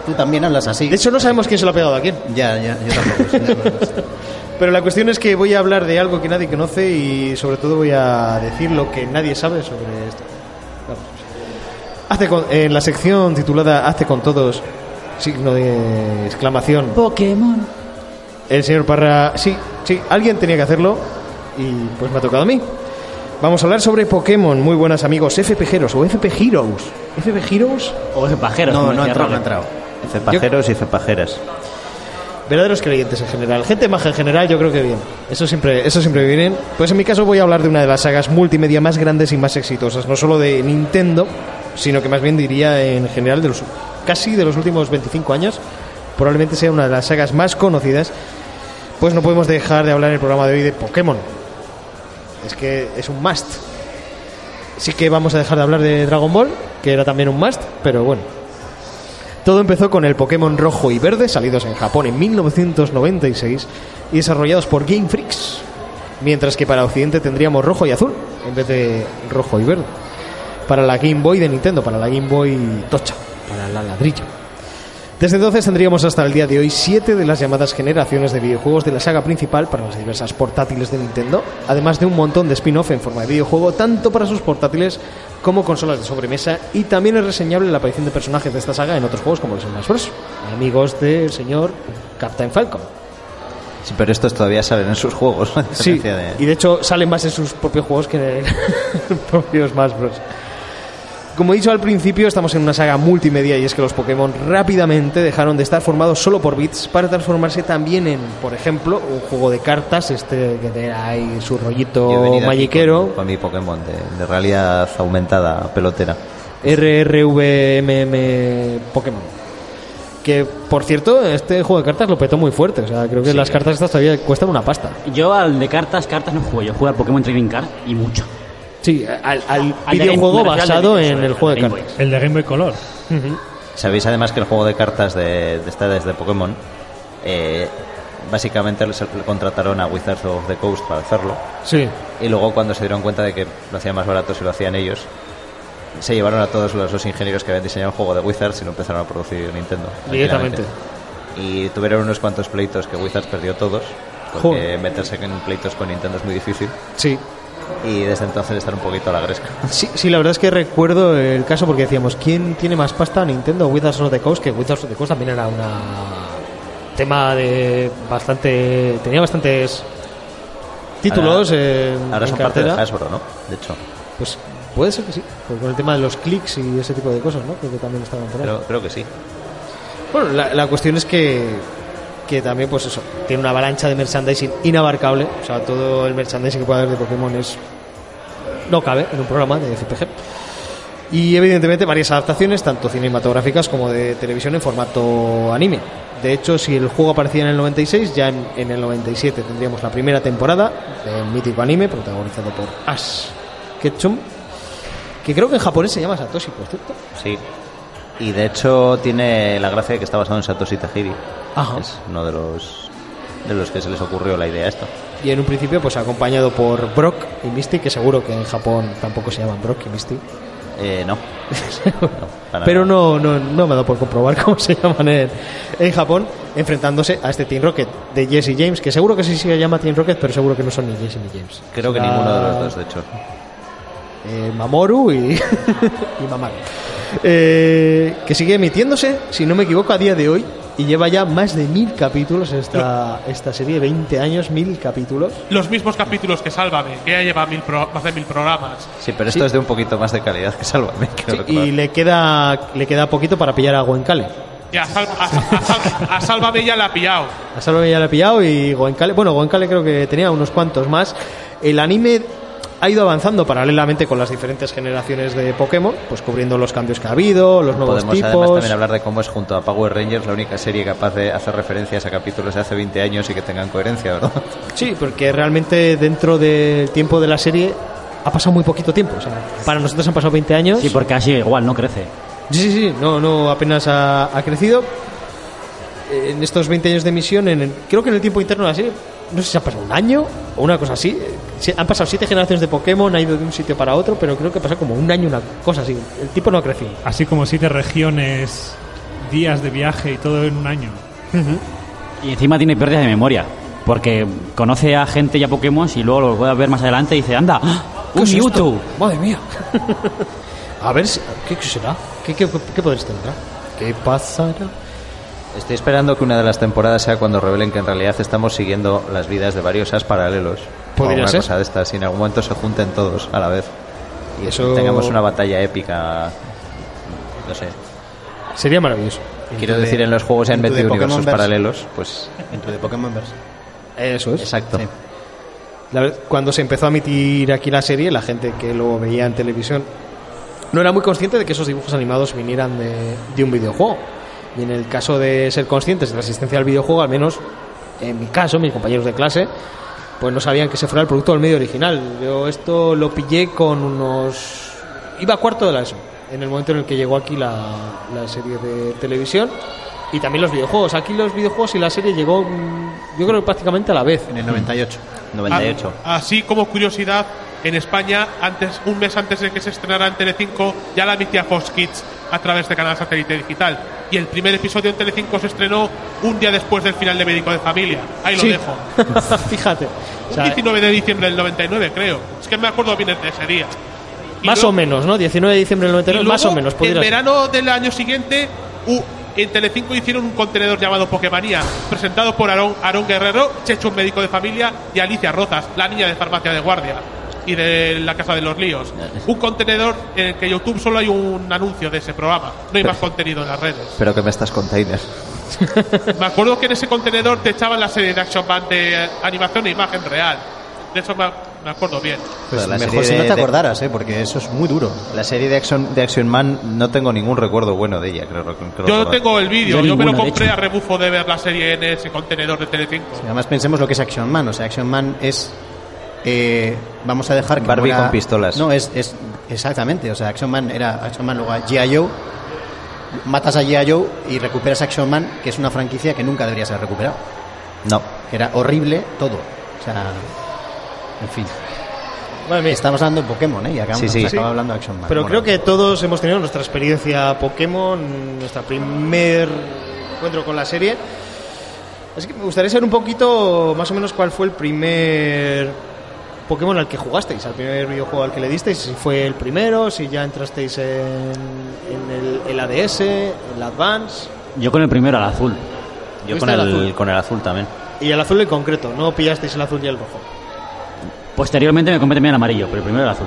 Tú también hablas así. De hecho, no sabemos quién se lo ha pegado a quién. Ya, ya, yo tampoco. <laughs> Pero la cuestión es que voy a hablar de algo que nadie conoce y sobre todo voy a decir lo que nadie sabe sobre esto. Vamos. Hazte con- en la sección titulada Hazte con todos, signo de exclamación. Pokémon. El señor Parra, sí, sí, alguien tenía que hacerlo y pues me ha tocado a mí. Vamos a hablar sobre Pokémon, muy buenas amigos, FPGeros o FP Heroes. ¿FP Heroes? O de pajeros. No, no ha entrado, no ha entrado. Cepajeros y cepajeras. Verdaderos creyentes en general. Gente maja en general, yo creo que bien. Eso siempre, eso siempre viene. Pues en mi caso voy a hablar de una de las sagas multimedia más grandes y más exitosas, no solo de Nintendo, sino que más bien diría en general de los casi de los últimos 25 años. Probablemente sea una de las sagas más conocidas. Pues no podemos dejar de hablar en el programa de hoy de Pokémon. Es que es un must. Sí que vamos a dejar de hablar de Dragon Ball, que era también un must, pero bueno. Todo empezó con el Pokémon rojo y verde, salidos en Japón en 1996 y desarrollados por Game Freaks. Mientras que para Occidente tendríamos rojo y azul, en vez de rojo y verde. Para la Game Boy de Nintendo, para la Game Boy Tocha, para la ladrillo. Desde entonces tendríamos hasta el día de hoy siete de las llamadas generaciones de videojuegos de la saga principal para las diversas portátiles de Nintendo, además de un montón de spin-off en forma de videojuego, tanto para sus portátiles como consolas de sobremesa, y también es reseñable la aparición de personajes de esta saga en otros juegos como los Smash Bros. Amigos del señor Captain Falcon. Sí, pero estos todavía salen en sus juegos. Sí, de- y de hecho salen más en sus propios juegos que en el <laughs> propio Smash Bros. Como he dicho al principio, estamos en una saga multimedia y es que los Pokémon rápidamente dejaron de estar formados solo por bits para transformarse también en, por ejemplo, un juego de cartas, este que tiene ahí su rollito magiquero, Con, con mi Pokémon de, de realidad aumentada pelotera. RRVMM Pokémon. Que, por cierto, este juego de cartas lo petó muy fuerte. O sea, creo que Sí. las cartas estas todavía cuestan una pasta. Yo al de cartas, cartas no juego. Yo juego al Pokémon Trading Card y mucho. Sí, al, al Al de videojuego Game- me refiero al de- basado en el juego de Game Boy. cartas. El de Game Boy Color. Ujú. Sabéis además que el juego de cartas de, de esta desde Pokémon eh, básicamente les le contrataron a Wizards of the Coast para hacerlo. Sí. Y luego cuando se dieron cuenta de que lo hacían más barato si lo hacían ellos, se llevaron a todos los, los ingenieros que habían diseñado el juego de Wizards y lo empezaron a producir Nintendo. Directamente. Y tuvieron unos cuantos pleitos que Wizards perdió todos. Porque Joder. meterse en pleitos con Nintendo es muy difícil. Sí. Y desde entonces están un poquito a la gresca. <laughs> Sí, sí, la verdad es que recuerdo el caso porque decíamos, ¿quién tiene más pasta? Nintendo o Wizards of the Coast, que Wizards of the Coast también era una tema de bastante tenía bastantes títulos Ahora- en, Ahora en son parte de. Hasbro, ¿no? De hecho. Pues puede ser que sí, porque con el tema de los clics y ese tipo de cosas, ¿no? Creo que también estaban por ahí. Creo, creo que sí. Bueno, la, la cuestión es que, que también, pues eso, tiene una avalancha de merchandising inabarcable. O sea, todo el merchandising que puede haber de Pokémon es. no cabe en un programa de FPG. Y evidentemente varias adaptaciones, tanto cinematográficas como de televisión en formato anime. De hecho, si el juego aparecía en el 96, ya en, en el 97 tendríamos la primera temporada del mítico anime protagonizado por Ash Ketchum, que creo que en japonés se llama Satoshi, por cierto. Sí. Y de hecho tiene la gracia de que está basado en Satoshi Tajiri. Ajá. Es uno de los de los que se les ocurrió la idea esta. Y en un principio, pues acompañado por Brock y Misty, que seguro que en Japón tampoco se llaman Brock y Misty. Eh, no. <laughs> Pero no, no, no me ha dado por comprobar <laughs> cómo se llaman en, en Japón, enfrentándose a este Team Rocket de Jesse James, que seguro que sí se llama Team Rocket, pero seguro que no son ni Jesse ni James. Creo que ninguno de los dos, de hecho. eh, Mamoru y, <laughs> y Mamaru. Eh, que sigue emitiéndose, si no me equivoco, a día de hoy. Y lleva ya más de mil capítulos esta, esta serie, 20 años, mil capítulos. Los mismos capítulos que Sálvame, que ya lleva mil pro- más de mil programas. Sí, pero esto Sí. es de un poquito más de calidad que Sálvame. <laughs> creo Sí, y le queda, le queda poquito para pillar a Goenkale. Y a, Sal- a- a Sal- a Sálvame ya la ha pillado. A Salve ya la ha pillado y Goenkale, bueno, Goenkale creo que tenía unos cuantos más. El anime ha ido avanzando paralelamente con las diferentes generaciones de Pokémon, pues cubriendo los cambios que ha habido, los nuevos Podemos además tipos. también hablar de cómo es junto a Power Rangers la única serie capaz de hacer referencias a capítulos de hace 20 años y que tengan coherencia, ¿verdad? Sí, porque realmente dentro del tiempo de la serie ha pasado muy poquito tiempo. O sea, para nosotros han pasado 20 años. Sí, porque así igual no crece. Sí, sí, sí, no, no, apenas ha, ha crecido. En estos 20 años de emisión, en el- creo que en el tiempo interno de la serie, no sé si ha pasado un año o una cosa así. Eh, se- Han pasado siete generaciones de Pokémon, ha ido de un sitio para otro, pero creo que ha pasado como un año, una cosa así. El tipo no ha crecido. Así como siete regiones, días de viaje y todo en un año. Y encima tiene pérdidas de memoria. Porque conoce a gente y a Pokémon y luego lo puede ver más adelante y dice, anda, ¡ah! ¿Qué un es esto? Mewtwo. Madre mía. <laughs> a ver, si- ¿qué, qué será? ¿Qué, qué, qué poderes tendrá? ¿Qué pasará? Estoy esperando que una de las temporadas sea cuando revelen que en realidad estamos siguiendo las vidas de varios as paralelos. Podría ser. cosa de estas, y en algún momento se junten todos a la vez. Y Eso- tengamos una batalla épica. No sé. Sería maravilloso. Quiero Into decir, en los juegos se han metido universos verse. paralelos, pues. Dentro de Pokémon Verse. <laughs> Eso es. Exacto. La verdad, cuando se empezó a emitir aquí la serie, la gente que lo veía en televisión no era muy consciente de que esos dibujos animados vinieran de, de un videojuego. Y en el caso de ser conscientes de la existencia del videojuego, al menos en mi caso, mis compañeros de clase, pues no sabían que se fuera el producto del medio original. Yo esto lo pillé con unos... Iba a cuarto de la ESO, en el momento en el que llegó aquí la, la serie de televisión. Y también los videojuegos. Aquí los videojuegos y la serie llegó, mm, yo creo que prácticamente a la vez. En el 98. 98. A- así como curiosidad, en España, antes un mes antes de que se estrenara en Telecinco, ya la emitía Fox Kids a través de canal satélite digital. Y el primer episodio en Telecinco se estrenó un día después del final de Médico de Familia. Ahí lo Sí. dejo. <laughs> Fíjate. O Un sea, 19 de diciembre del 99, creo. Es que me acuerdo bien de ese día. Y más luego- o menos, ¿no? 19 de diciembre del y 99, más luego, o menos. En pudiera ser. verano del año siguiente, u- en Telecinco hicieron un contenedor llamado Pokémonía, presentado por Aarón Guerrero, Checho, un médico de familia, y Alicia Rozas, la niña de farmacia de guardia y de la Casa de los Líos. Un contenedor en el que YouTube solo hay un anuncio de ese programa, no hay más contenido en las redes. Pero que me estás container. Me acuerdo que en ese contenedor te echaban la serie de Action Man de animación e imagen real. De eso me, me acuerdo bien. Pues La mejor serie si no te de- acordaras, ¿eh? porque eso es muy duro. La serie de Action, de Action Man no tengo ningún recuerdo bueno de ella, creo. creo Yo recordar. tengo el vídeo, Yo yo, me lo compré a rebufo de ver la serie en ese contenedor de Telecinco. Además pensemos lo que es Action Man. O sea, Action Man es... eh, vamos a dejar que... Barbie con pistolas. No, es, es... Exactamente. O sea, Action Man era Action Man, luego a G.I. Joe. Matas a G.I. Joe y recuperas Action Man, que es una franquicia que nunca debería ser recuperada. No. que era horrible todo. O sea, en fin. Estamos hablando de Pokémon, ¿eh? Y acabamos Sí, sí. acaba hablando de Action Man. Pero Bueno. creo que todos hemos tenido nuestra experiencia Pokémon, nuestra primer encuentro con la serie. Así que me gustaría saber un poquito, más o menos, cuál fue el primer Pokémon al que jugasteis, al primer videojuego al que le disteis, si fue el primero, si ya entrasteis en, en el, el ADS, el Advance, Yo con el primero, al azul. Yo ¿Fuiste con al el, azul? con el azul también. y el azul en concreto, no pillasteis el azul y el rojo. Posteriormente me compré también el amarillo, pero el primero el azul.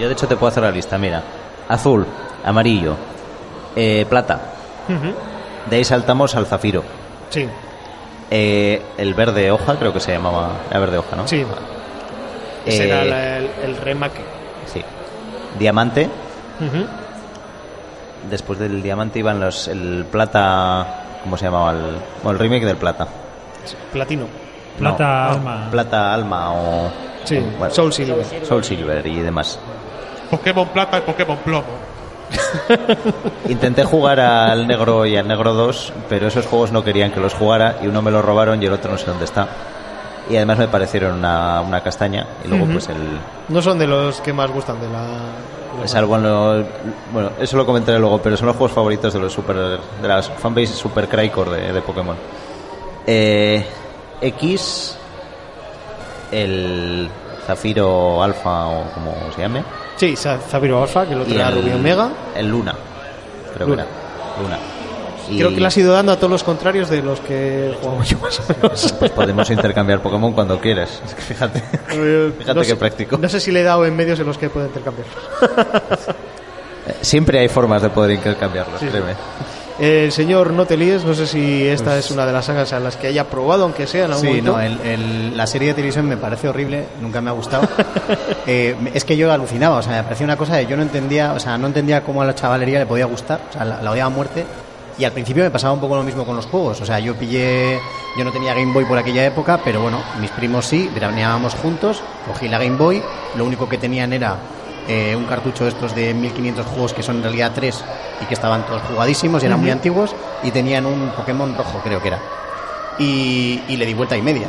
Yo de hecho te puedo hacer la lista, mira. Azul, amarillo, eh, plata. De ahí saltamos al zafiro. Sí, Eh, el verde hoja, creo que se llamaba. Era verde hoja, ¿no? sí. Ese Eh, era la- el, el remake. Sí. Diamante. Después del diamante iban los. El plata. ¿Cómo se llamaba? El, bueno, el remake del plata. Platino. Plata, No, alma. Plata, alma o. Sí, o- bueno, Soul Silver. Soul Silver y demás. Pokémon Plata y Pokémon Plomo. <laughs> Intenté jugar al negro y al negro 2, pero esos juegos no querían que los jugara y uno me lo robaron y el otro no sé dónde está. Y además me parecieron una, una castaña y luego pues el... No son de los que más gustan de la. Salvo en los- bueno, eso lo comentaré luego, pero son los juegos favoritos de los super de las fanbase super Crycore de, de Pokémon. Eh, X, el Zafiro Alpha o como se llame. Sí, Za- Zafiro Alpha, que el otro y era el, Rubio Omega. El Luna, creo Luna. que era. Luna. Y Creo que le has ido dando a todos los contrarios de los que jugamos yo más o menos. pues podemos intercambiar Pokémon cuando quieras. Es que fíjate, Eh, fíjate no qué sé- práctico. No sé si le he dado en medios en los que puedo intercambiar. Eh, Siempre hay formas de poder intercambiarlos, Sí, sí. créeme. El señor No te líes, no sé si esta es una de las sagas a las que haya probado, aunque sea en algún Sí, momento. no, el- el- la serie de televisión me parece horrible, nunca me ha gustado. <laughs> Eh, es que yo alucinaba, o sea, me parecía una cosa de yo no entendía, o sea, no entendía cómo a la chavalería le podía gustar, o sea, la, la odiaba a muerte. Y al principio me pasaba un poco lo mismo con los juegos, o sea, yo pillé, yo no tenía Game Boy por aquella época, pero bueno, mis primos sí, veraneábamos juntos, cogí la Game Boy, lo único que tenían era eh, un cartucho de estos de 1500 juegos que son en realidad tres y que estaban todos jugadísimos y eran muy antiguos y tenían un Pokémon rojo, creo que era. Y, y le di vuelta y media.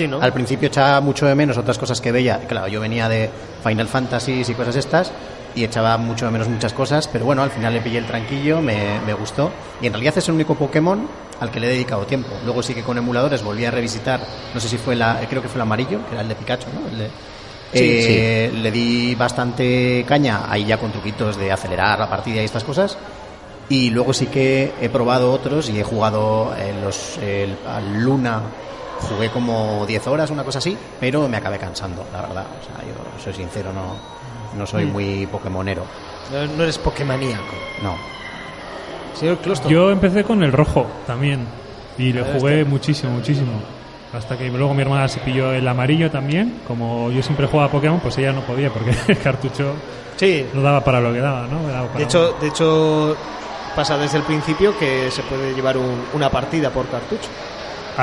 Sí, ¿no? Al principio echaba mucho de menos otras cosas que veía. Claro, yo venía de Final Fantasy y cosas estas y echaba mucho de menos muchas cosas, pero bueno, al final le pillé el tranquillo, me, me gustó. Y en realidad es el único Pokémon al que le he dedicado tiempo. Luego sí que con emuladores volví a revisitar, no sé si fue la, creo que fue el amarillo, que era el de Pikachu, ¿no? El de- Sí, Eh, Le di bastante caña, ahí ya con truquitos de acelerar la partida y estas cosas. Y luego sí que he probado otros y he jugado en los, el, al Luna, jugué como 10 horas, una cosa así, pero me acabé cansando, la verdad. O sea, yo soy sincero, no, no soy Mm. muy pokemonero. No, no eres Pokémoníaco. No. Señor Closto. Yo empecé con el rojo también. Y le jugué muchísimo, muchísimo. Hasta que luego mi hermana se pilló el amarillo también. Como yo siempre jugaba a Pokémon, pues ella no podía porque <laughs> el cartucho Sí. no daba para lo que daba, ¿no? Daba para De hecho, de hecho, pasa desde el principio que se puede llevar un- una partida por cartucho.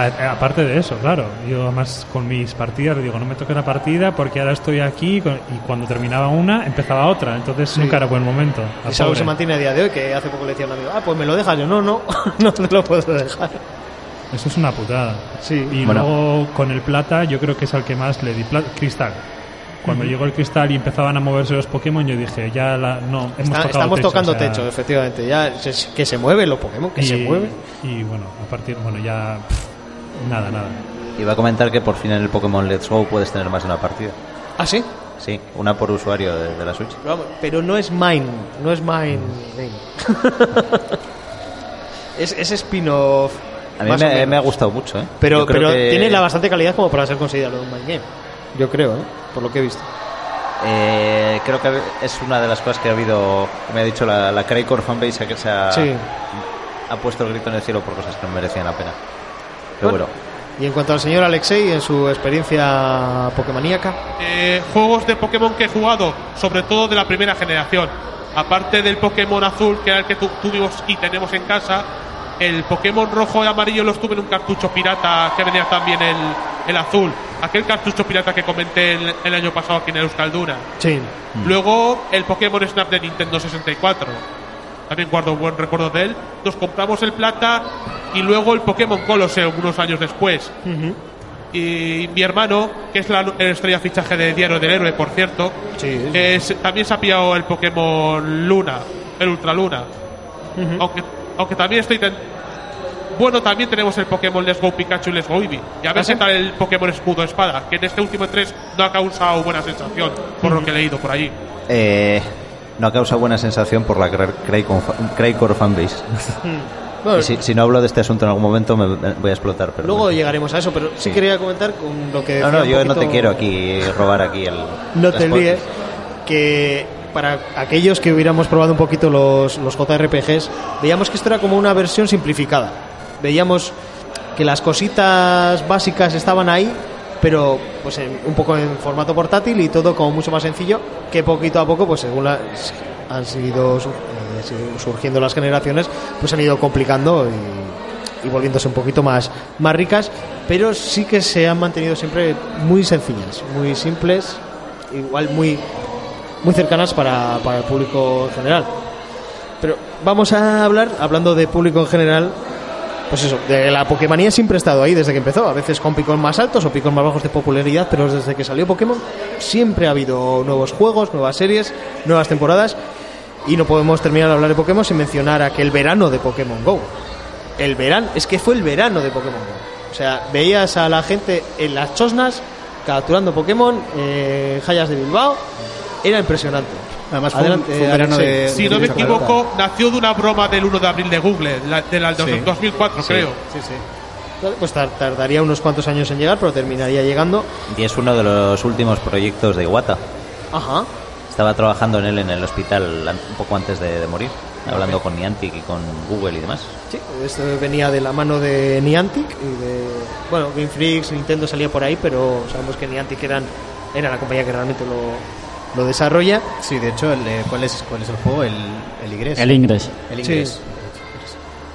Aparte de eso, claro. Yo además con mis partidas digo, no me toque una partida porque ahora estoy aquí y cuando terminaba una empezaba otra. Entonces nunca era buen momento. Es algo se mantiene a día de hoy, que hace poco le decía a un amigo, ah, pues me lo dejas. Yo, no, no, <laughs> no te lo puedo dejar. Eso es una putada. Sí. Y Bueno. luego con el plata, yo creo que es al que más le di cristal. Cuando llegó el cristal y empezaban a moverse los Pokémon, yo dije, ya la, no, hemos Está- tocado estamos techo, tocando o sea, techo, efectivamente. Ya se- que se mueven los Pokémon, que y, se mueven. Y bueno, a partir, bueno, ya pff, nada, nada. Iba a comentar que por fin en el Pokémon Let's Go puedes tener más de una partida. ¿Ah, sí? Sí, una por usuario de, de la Switch. Pero, no es mine, no es mine game. <laughs> es, es spin-off. A mí más o me, menos. me ha gustado mucho, ¿eh? Pero, pero que- tiene la bastante calidad como para ser considerado un mine game. Yo creo, ¿eh? por lo que he visto. Eh, creo que es una de las cosas que ha habido, me ha dicho la, la Crycore fanbase que se ha, Sí. ha puesto el grito en el cielo por cosas que no merecían la pena. Pero bueno, Y en cuanto al señor Alexei, en su experiencia pokémoníaca, Eh, juegos de Pokémon que he jugado, sobre todo de la primera generación. Aparte del Pokémon azul, que era el que tu- tuvimos y tenemos en casa, el Pokémon rojo y amarillo los tuve en un cartucho pirata que venía también el, el azul. Aquel cartucho pirata que comenté el, el año pasado aquí en Euskalduna. sí. Luego el Pokémon Snap de Nintendo 64. También guardo buen recuerdo de él. Nos compramos el plata y luego el Pokémon Colosseum unos años después. Y mi hermano, que es la estrella fichaje de Diario del Héroe, por cierto, eh, se- también se ha pillado el Pokémon Luna, el Ultra Luna. aunque, aunque también estoy. ten- Bueno, también tenemos el Pokémon Let's Go Pikachu y Let's Go Eevee. Y a ver ¿Ah, sí? qué tal el Pokémon Escudo Espada, que en este último 3 no ha causado buena sensación, por lo que he leído por allí. Eh, no ha causado buena sensación por la Craycore fanbase. Bueno, Y si, si no hablo de este asunto en algún momento me, voy a explotar. Pero luego llegaremos a eso, pero sí, Sí. quería comentar con lo que no, decía no, un yo no te quiero aquí robar aquí el. No te líes. Que para aquellos que hubiéramos probado un poquito los, los JRPGs, veíamos que esto era como una versión simplificada. Veíamos que las cositas básicas estaban ahí, pero pues en- un poco en formato portátil y todo como mucho más sencillo, que poquito a poco, pues según las, han su- eh, surgiendo las generaciones, pues han ido complicando y, y volviéndose un poquito más, más ricas, pero sí que se han mantenido siempre muy sencillas, muy simples, igual muy, muy cercanas para, para el público en general. Pero vamos a hablar, hablando de público en general, pues eso, de la Pokémonía siempre ha estado ahí desde que empezó, a veces con picos más altos o picos más bajos de popularidad, pero desde que salió Pokémon siempre ha habido nuevos juegos, nuevas series, nuevas temporadas y no podemos terminar de hablar de Pokémon sin mencionar aquel verano de Pokémon Go. El verano, es que fue el verano de Pokémon Go. O sea, veías a la gente en las chosnas capturando Pokémon, eh, Hayas de Bilbao, era impresionante. Además fue un- fue un verano Alexei. de- Si no me equivoco, nació de una broma del 1 de abril de Google, la, de del Sí. 2004, Sí. creo. Sí, sí. Pues tar- tardaría unos cuantos años en llegar, pero terminaría llegando. Y es uno de los últimos proyectos de Iwata. Ajá. Estaba trabajando en él en el hospital un poco antes de, de morir, hablando con Niantic y con Google y demás. Sí, esto venía de la mano de Niantic y de. Bueno, Game Freaks, Nintendo salía por ahí, pero sabemos que Niantic eran, era la compañía que realmente lo, lo desarrolla. Sí, de hecho, el, eh, ¿cuál, es, ¿cuál es el juego? El, el Ingress. El Ingress. El Sí.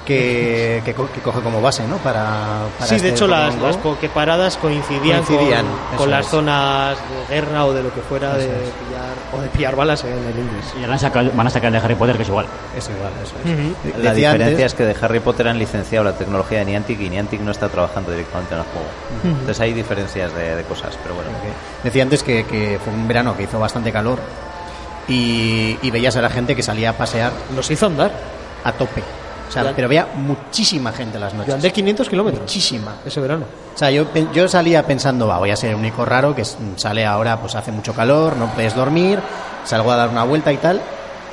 Que, que, co- que coge como base, ¿no? Para, para Sí, este de hecho, las, las Poképaradas coincidían, Coincidían, con, las es. zonas de guerra o de lo que fuera de pillar, o de pillar balas en el inglés. Y ahora van a sacar el de Harry Potter, que es igual. Es igual, eso es. La decía diferencia antes- es que de Harry Potter han licenciado la tecnología de Niantic y Niantic no está trabajando directamente en el juego. Entonces hay diferencias de, de cosas, pero bueno. Decía antes que, que fue un verano que hizo bastante calor y, y veías a la gente que salía a pasear. Los hizo andar. A tope. O sea, Ya. pero había muchísima gente las noches. Yo andé 500 kilómetros. Muchísima. Ese verano. O sea, yo, yo salía pensando, va, voy a ser el único raro que sale ahora, pues hace mucho calor, no puedes dormir, salgo a dar una vuelta y tal.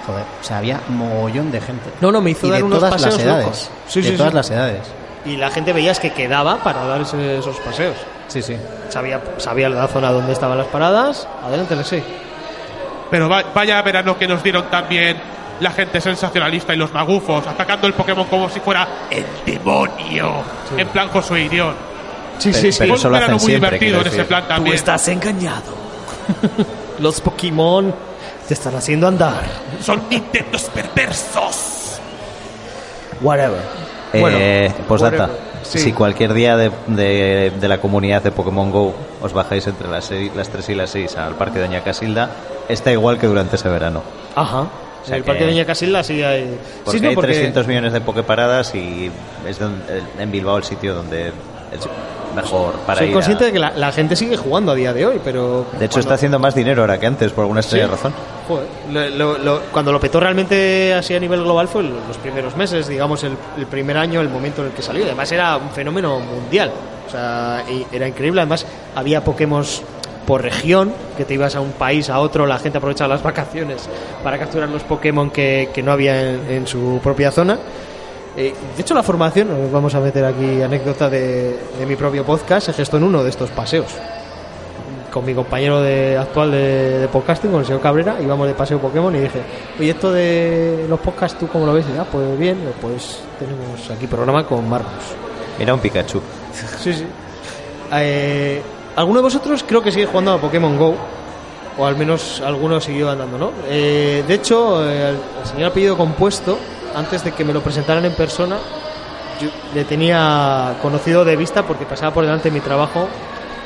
Joder, o sea, había mogollón de gente. No, no, me hizo y dar de unos todas paseos las edades. locos. Sí, de sí, todas sí. las edades. Y la gente veías que quedaba para dar ese- esos paseos. Sí, sí. Sabía, sabía la zona donde estaban las paradas. Adelante, Alexei. Pero va- vaya verano que nos dieron también la gente sensacionalista y los magufos, atacando el Pokémon como si fuera el demonio. En plan Josué Irión. Sí, sí, sí. pero eso lo hacen muy siempre, divertido en ese plan también. engañado. <laughs> Los Pokémon te están haciendo andar. Son Nintendos perversos. Whatever. Eh, Bueno, postdata. whatever. Sí. Si cualquier día de, de- de la comunidad de Pokémon Go os bajáis entre las, seis- las 3 y las 6 al parque de Doña Casilda, está igual que durante ese verano. Ajá. O sea el que- parque de Doña Casilda sí hay. Porque sí, no, hay porque 300 millones de Poképaradas y es donde- en Bilbao el sitio donde es mejor para soy ir. a- consciente de que la, la gente sigue jugando a día de hoy, pero. De hecho, está haciendo más dinero ahora que antes, por alguna extraña Sí. razón. Joder, lo- lo- lo- cuando lo petó realmente así a nivel global fue los primeros meses, digamos, el, el primer año, el momento en el que salió. Además, era un fenómeno mundial. O sea, era increíble. Además, había Pokémon por región, que te ibas a un país, a otro, la gente aprovechaba las vacaciones para capturar los Pokémon que, que no había en, en su propia zona. Eh, de hecho, la formación, nos vamos a meter aquí anécdota de, de mi propio podcast, se gestó en uno de estos paseos con mi compañero de, actual de, de podcasting, con el señor Cabrera, íbamos de paseo Pokémon y dije, oye, esto de los podcasts, ¿tú cómo lo ves? Y ya, pues bien, pues tenemos aquí programa con Marcos. Era un Pikachu. Sí, sí. Eh, ¿Alguno de vosotros creo que sigue jugando a Pokémon Go? O al menos alguno siguió andando, ¿no? Eh, de hecho, eh, al señor apellido compuesto, antes de que me lo presentaran en persona, yo le tenía conocido de vista porque pasaba por delante de mi trabajo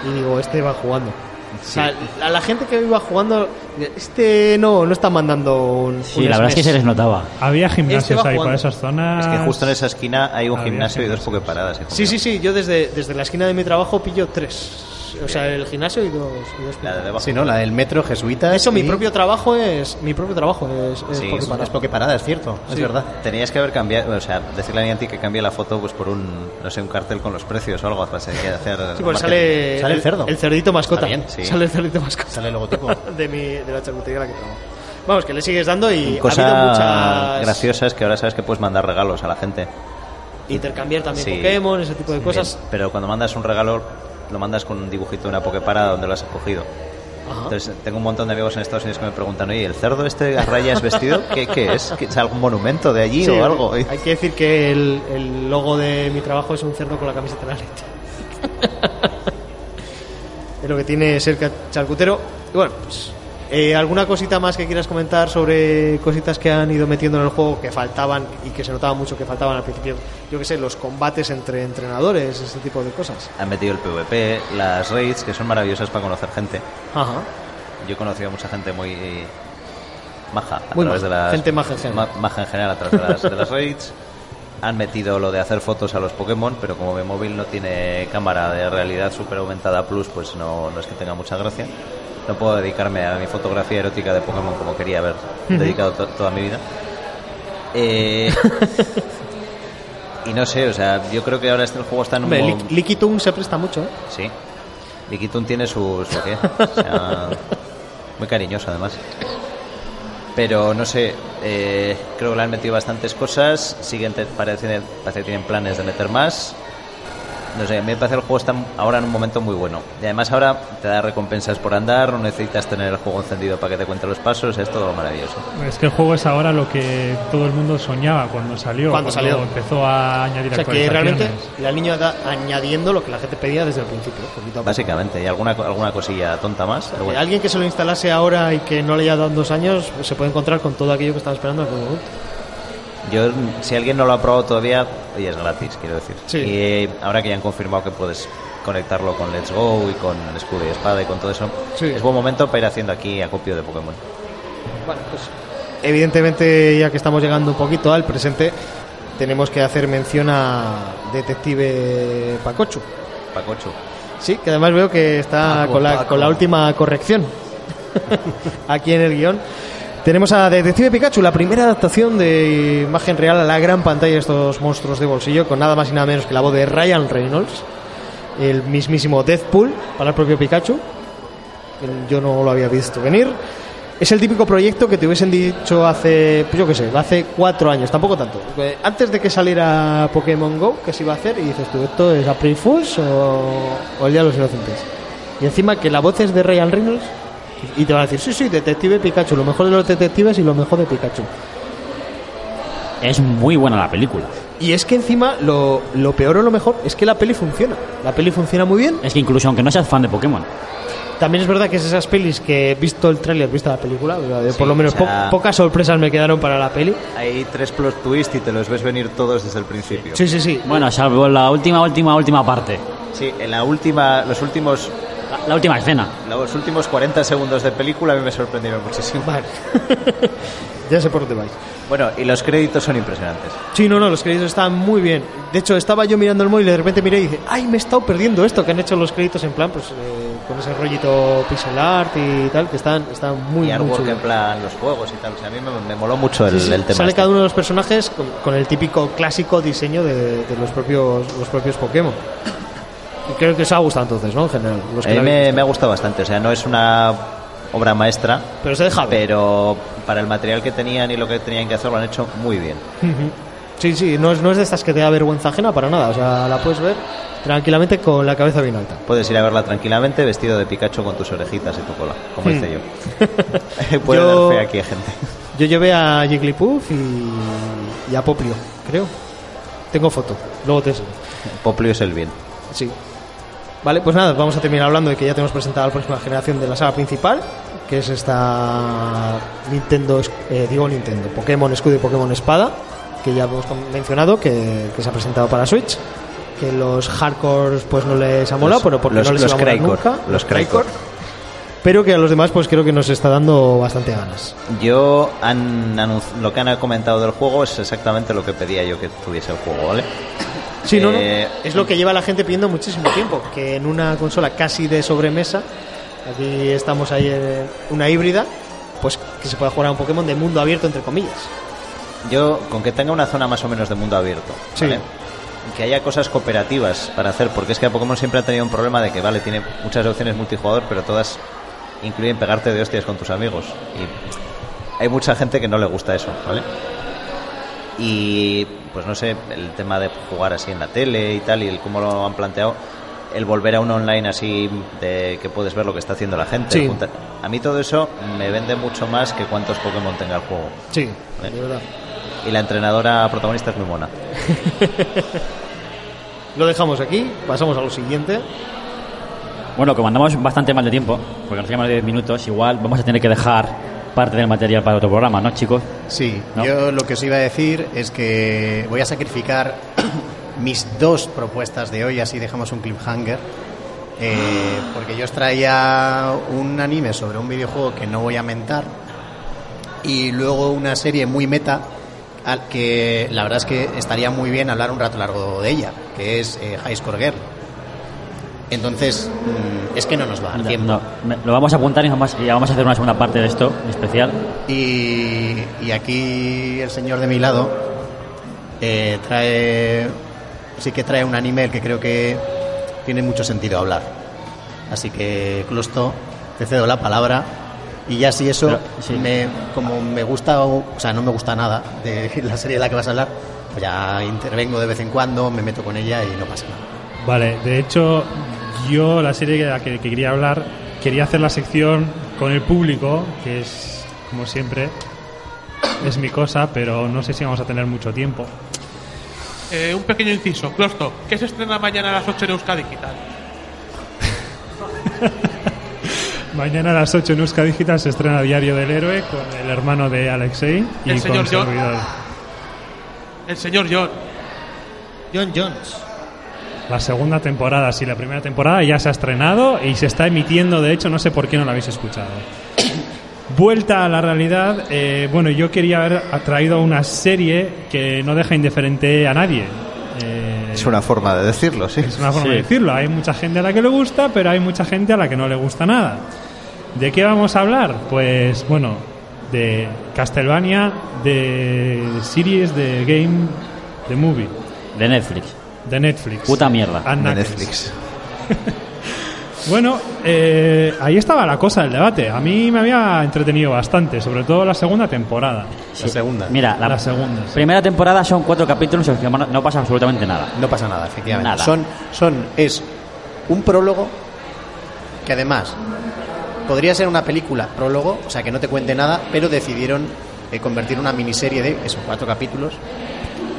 y digo, este va jugando. O sea, a la gente que iba jugando, este no, no está mandando un. Sí, un la verdad es que se les notaba. Había Este gimnasios va ahí por esas zonas. Es que justo en esa esquina hay un Había gimnasio y dos pokeparadas. Sí, sí, sí, yo desde, desde la esquina de mi trabajo pillo tres. O sea, el gimnasio y dos. y dos La de debajo. Sí, ¿no? La del metro jesuita. Eso, mi propio trabajo es. Mi propio trabajo es. es Sí, Poképarada. Es Pokeparada, es cierto, es verdad. Tenías que haber cambiado, o sea, decirle a Niantic que cambie la foto pues por un, no sé, un cartel con los precios o algo para hacer Sí, porque marketing. sale, Sale el cerdo. El cerdito mascota. Bien, sí. Sale el cerdito mascota. Sale el logotipo. <laughs> de, mi, de la charcutería en la que trabajo. Vamos, que le sigues dando y ha Cosa habido muchas. graciosa es que ahora sabes que puedes mandar regalos a la gente. Intercambiar también Sí. Pokémon, ese tipo de cosas. Bien, pero cuando mandas un regalo, lo mandas con un dibujito de una pokeparada donde lo has escogido. Ajá. Entonces, tengo un montón de amigos en Estados Unidos que me preguntan, oye, ¿el cerdo este a rayas vestido? ¿Qué, qué es? ¿Que ¿Es algún monumento de allí Sí, o algo? Hay que decir que el, el logo de mi trabajo es un cerdo con la camiseta de la <laughs> es lo que tiene ser charcutero. Y bueno, pues. Eh, ¿Alguna cosita más que quieras comentar sobre cositas que han ido metiendo en el juego que faltaban y que se notaba mucho que faltaban al principio? Yo que sé, los combates entre entrenadores, ese tipo de cosas. Han metido el PvP, las raids, que son maravillosas para conocer gente. Ajá. Yo he conocido a mucha gente muy maja a Muy través maja, de las gente maja en general. ma- maja en general a través de las, de las raids. Han metido lo de hacer fotos a los Pokémon, pero como mi móvil no tiene cámara de realidad super aumentada plus, pues no, no es que tenga mucha gracia. No puedo dedicarme a mi fotografía erótica de Pokémon como quería haber dedicado to- toda mi vida. Eh, <laughs> y no sé, o sea, yo creo que ahora este el juego está en un Lik- Liquitung se presta mucho, ¿eh? Sí. Liquitun tiene su, su qué. <laughs> O sea, muy cariñoso además. Pero no sé, eh, creo que le han metido bastantes cosas. Siguen, parece, parece que tienen planes de meter más. No sé, a mí me parece que el juego está ahora en un momento muy bueno. Y además ahora te da recompensas por andar, no necesitas tener el juego encendido para que te cuente los pasos, es todo maravilloso. Es que el juego es ahora lo que todo el mundo soñaba cuando salió. Cuando salió. empezó a añadir O sea que realmente le han ido a- añadiendo lo que la gente pedía desde el principio. poquito a poco. Básicamente, y alguna, alguna cosilla tonta más. pero Que bueno. Alguien que se lo instalase ahora y que no le haya dado dos años pues se puede encontrar con todo aquello que estaba esperando en aquel momento. Yo, si alguien no lo ha probado todavía, oye, es gratis, quiero decir. Sí. Y ahora que ya han confirmado que puedes conectarlo con Let's Go y con el escudo y espada y con todo eso, Sí. es buen momento para ir haciendo aquí acopio de Pokémon. Bueno, pues evidentemente ya que estamos llegando un poquito al presente, tenemos que hacer mención a Detective Pacochu. Pacochu. Sí, que además veo que está Paco, con, la, Paco. con la última corrección <laughs> aquí en el guion. Tenemos a Detective Pikachu, la primera adaptación de imagen real a la gran pantalla de estos monstruos de bolsillo, con nada más y nada menos que la voz de Ryan Reynolds, el mismísimo Deathpool para el propio Pikachu. Yo no lo había visto venir. Es el típico proyecto que te hubiesen dicho hace, pues yo qué sé, hace cuatro años, tampoco tanto. Eh, Antes de que saliera Pokémon Go, que se iba a hacer, y dices tú, ¿esto es April Fools o, o el Día de los Inocentes? Y encima que la voz es de Ryan Reynolds, y te van a decir, sí, sí, Detective Pikachu, lo mejor de los detectives y lo mejor de Pikachu. Es muy buena la película. Y es que encima lo, lo peor o lo mejor es que la peli funciona. La peli funciona muy bien. Es que incluso aunque no seas fan de Pokémon, También es verdad que es esas pelis que visto el tráiler, visto la película, Sí, por lo menos o sea- po- pocas sorpresas me quedaron para la peli. Hay tres plot twists y te los ves venir todos desde el principio. Sí, sí, sí. bueno, salvo la última, última, última parte. Sí, en la última, los últimos, La, la última escena. los últimos 40 segundos de película a mí me sorprendieron muchísimo. Vale. <laughs> ya sé por dónde vais. Bueno, y los créditos son impresionantes. Sí, no, no, los créditos están muy bien. De hecho, estaba yo mirando el móvil y de repente miré y dije, ay, me he estado perdiendo esto que han hecho los créditos en plan, pues eh, con ese rollito pixel art y tal, que están, están muy, y artwork en plan los juegos y tal. O sea, a mí me, me moló mucho el, Sí, sí, el tema. Sale este. cada uno de los personajes con, con el típico clásico diseño de, de los propios los propios Pokémon. Creo que os ha gustado entonces, ¿no? En general. Los A mí me, ha gustado bastante. O sea, no es una obra maestra, Pero se deja pero para el material que tenían y lo que tenían que hacer lo han hecho muy bien. Sí, sí, no es, no es de estas que te da vergüenza ajena para nada. O sea, la puedes ver tranquilamente con la cabeza bien alta. Puedes ir a verla tranquilamente vestido de Pikachu con tus orejitas y tu cola, como Hmm. hice yo. <laughs> Puede Yo- dar fe aquí a gente. Yo llevé a Jigglypuff y, y a Poplio, creo. Tengo foto, luego te enseño. Poplio es el bien. Sí. Vale, pues nada, vamos a terminar hablando de que ya tenemos presentada la próxima generación de la saga principal, que es esta Nintendo, eh, digo Nintendo, Pokémon Escudo y Pokémon Espada, que ya hemos mencionado, que, que se ha presentado para Switch. Que los hardcores pues no les ha molado, Los- pero porque los- no les los iba a nunca. los pero que a los demás pues creo que nos está dando bastante ganas. Yo han lo que han comentado del juego es exactamente lo que pedía yo que tuviese el juego, ¿vale? Sí, no, no. Eh, Es lo que lleva la gente pidiendo muchísimo tiempo, que en una consola casi de sobremesa, aquí estamos ahí en una híbrida, pues que se pueda jugar a un Pokémon de mundo abierto, entre comillas. Yo, con que tenga una zona más o menos de mundo abierto, Sí. ¿vale? que haya cosas cooperativas para hacer, porque es que Pokémon siempre ha tenido un problema de que, vale, tiene muchas opciones multijugador, pero todas incluyen pegarte de hostias con tus amigos. Y hay mucha gente que no le gusta eso, ¿vale? Y, pues no sé, el tema de jugar así en la tele y tal, y el cómo lo han planteado, el volver a un online así de que puedes ver lo que está haciendo la gente. Sí. junta- A mí todo eso me vende mucho más que cuántos Pokémon tenga el juego. Sí, ¿vale? de verdad. Y la entrenadora protagonista es muy mona. <laughs> Lo dejamos aquí, pasamos a lo siguiente. Bueno, como andamos bastante mal de tiempo, porque nos quedan 10 minutos, igual vamos a tener que dejar parte del material para otro programa, ¿no, chicos? Sí, ¿No? yo lo que os iba a decir es que voy a sacrificar <coughs> mis dos propuestas de hoy, así dejamos un cliffhanger. eh, porque yo os traía un anime sobre un videojuego que no voy a mentar y luego una serie muy meta al que la verdad es que estaría muy bien hablar un rato largo de ella, que es eh, High Score Girl. Entonces, mm, es que no nos va a dar tiempo. No, lo vamos a apuntar y vamos, y vamos a hacer una segunda parte de esto, especial. Y, y aquí el señor de mi lado eh, trae, sí que trae un anime el que creo que tiene mucho sentido hablar. Así que, Closto, te cedo la palabra. Y ya si eso, Pero, sí. me, como me gusta, o o sea, no me gusta nada de <laughs> la serie de la que vas a hablar, pues ya intervengo de vez en cuando, me meto con ella y no pasa nada. Vale, de hecho, yo la serie de la que, que quería hablar, quería hacer la sección con el público, que es, como siempre, es mi cosa, pero no sé si vamos a tener mucho tiempo. Eh, un pequeño inciso. Closto, ¿qué se estrena mañana a las 8 en Euskadi Digital? <laughs> Mañana a las 8 en Euska Digital se estrena Diario del Héroe con el hermano de Alexei y El con señor John. servidor. El señor John. John Jones. La segunda temporada, sí, la primera temporada ya se ha estrenado y se está emitiendo, de hecho, no sé por qué no la habéis escuchado. <coughs> Vuelta a la realidad, eh, bueno, yo quería haber traído una serie que no deja indiferente a nadie. Eh, Es una forma de decirlo, sí. es una forma Sí. de decirlo. Hay mucha gente a la que le gusta, pero hay mucha gente a la que no le gusta nada. ¿De qué vamos a hablar? Pues bueno, de Castlevania, de series, de game, de movie, De Netflix. De Netflix. Puta mierda. De. Netflix. <laughs> Bueno, eh, ahí estaba la cosa del debate. A mí me había entretenido bastante, sobre todo la segunda temporada. Sí. La segunda. Mira, la, La segunda, sí. primera temporada son cuatro capítulos en los que no no pasa absolutamente nada. No pasa nada, efectivamente. Nada. Son, son, es un prólogo que además podría ser una película prólogo, o sea que no te cuente nada, pero decidieron eh, convertir una miniserie de esos cuatro capítulos.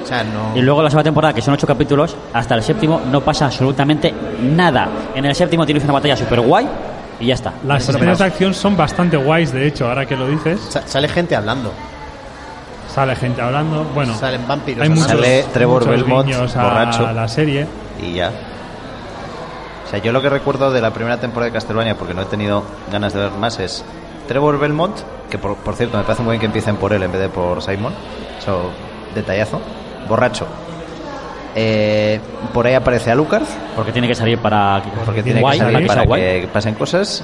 O sea, no. Y luego la segunda temporada, que son ocho capítulos, hasta el séptimo no pasa absolutamente nada. En el séptimo tienes una batalla super guay y ya está. Las escenas de acción son bastante guays, de hecho, ahora que lo dices. Sa- sale gente hablando. Sale gente hablando. Bueno, Salen vampiros. hay hablando. muchos, Sale Trevor Belmont, guiños a borracho. la serie. Y ya. O sea, yo lo que recuerdo de la primera temporada de Castlevania, porque no he tenido ganas de ver más, es Trevor Belmont, que por, por cierto me parece muy bien que empiecen por él en vez de por Simon. Eso, detallazo. Borracho. Eh, por ahí aparece Alucard, Porque tiene que salir para. porque tiene guay, que salir para guay. que pasen cosas.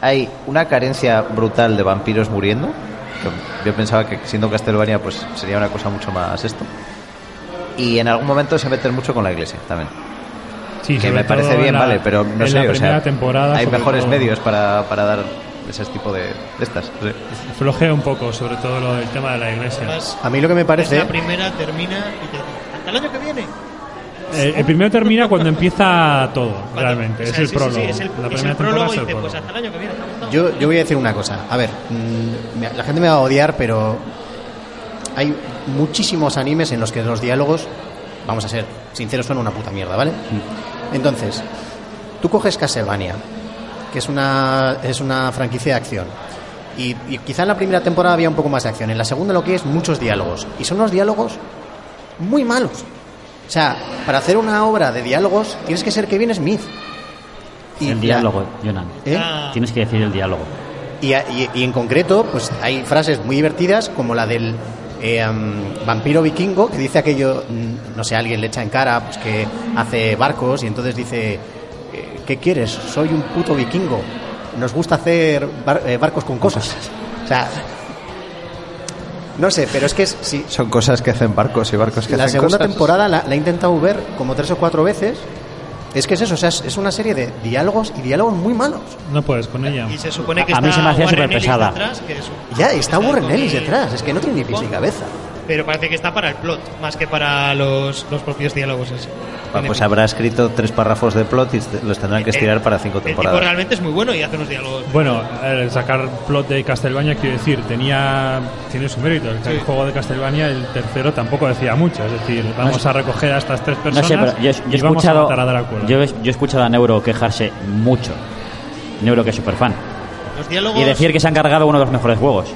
Hay una carencia brutal de vampiros muriendo. que Yo pensaba que siendo Castlevania pues sería una cosa mucho más esto. Y en algún momento se meten mucho con la iglesia también. Sí, que me parece bien, la- vale, pero no sé, o sea, temporada, hay mejores todo, medios para, para dar ese tipo de, de estas. no sé. Flojea un poco, sobre todo lo del tema de la iglesia. Además, A mí lo que me parece. la primera termina y te dice, hasta el año que viene. Eh, el primero termina cuando empieza todo, Vale, realmente. o sea, es el sí, sí, prólogo. sí, es el, la es primera el temporada prólogo es y el dice, pues prólogo. hasta el año que viene. estamos Yo, yo voy a decir una cosa. A ver, mm, la gente me va a odiar, pero hay muchísimos animes en los que los diálogos, vamos a ser sinceros, son una puta mierda, ¿vale? Entonces, tú coges Castlevania, que es una, es una franquicia de acción, y, y quizá en la primera temporada había un poco más de acción, en la segunda lo que es muchos diálogos, y son unos diálogos muy malos. O sea, para hacer una obra de diálogos tienes que ser Kevin Smith. Y el la- diálogo, Jonan. ¿Eh? Tienes que decir el diálogo. Y, y- y en concreto, pues hay frases muy divertidas como la del eh, um, vampiro vikingo que dice aquello, mm, no sé, alguien le echa en cara pues que hace barcos y entonces dice, ¿qué quieres? Soy un puto vikingo. Nos gusta hacer bar- eh, barcos con cosas. O sea, no sé, pero es que es, sí, Son cosas que hacen barcos y barcos que la hacen segunda cosas. temporada la, la he intentado ver como tres o cuatro veces. Es que es eso, o sea, es, es una serie de diálogos y diálogos muy malos. No puedes con ella. Y se supone que A mí se me hacía súper pesada. detrás, que es un- Ya, está Warren Ellis el- detrás, es que no tiene ni pies ni cabeza. Pero parece que está para el plot, más que para los, los propios diálogos en sí. Ah, Pues habrá escrito tres párrafos de plot y los tendrán que estirar para cinco El tipo temporadas. realmente es muy bueno y hace unos diálogos. Bueno, el sacar plot de Castlevania, quiero decir, tenía tiene su mérito. El, el juego de Castlevania, el tercero, tampoco decía mucho. Es decir, vamos a recoger a estas tres No personas sé, pero yo, yo he y vamos a escuchado. matar a Drácula. Yo, he- yo he escuchado a Neuro quejarse mucho. Neuro que es súper fan. Los diálogos, Y decir que se han cargado uno de los mejores juegos.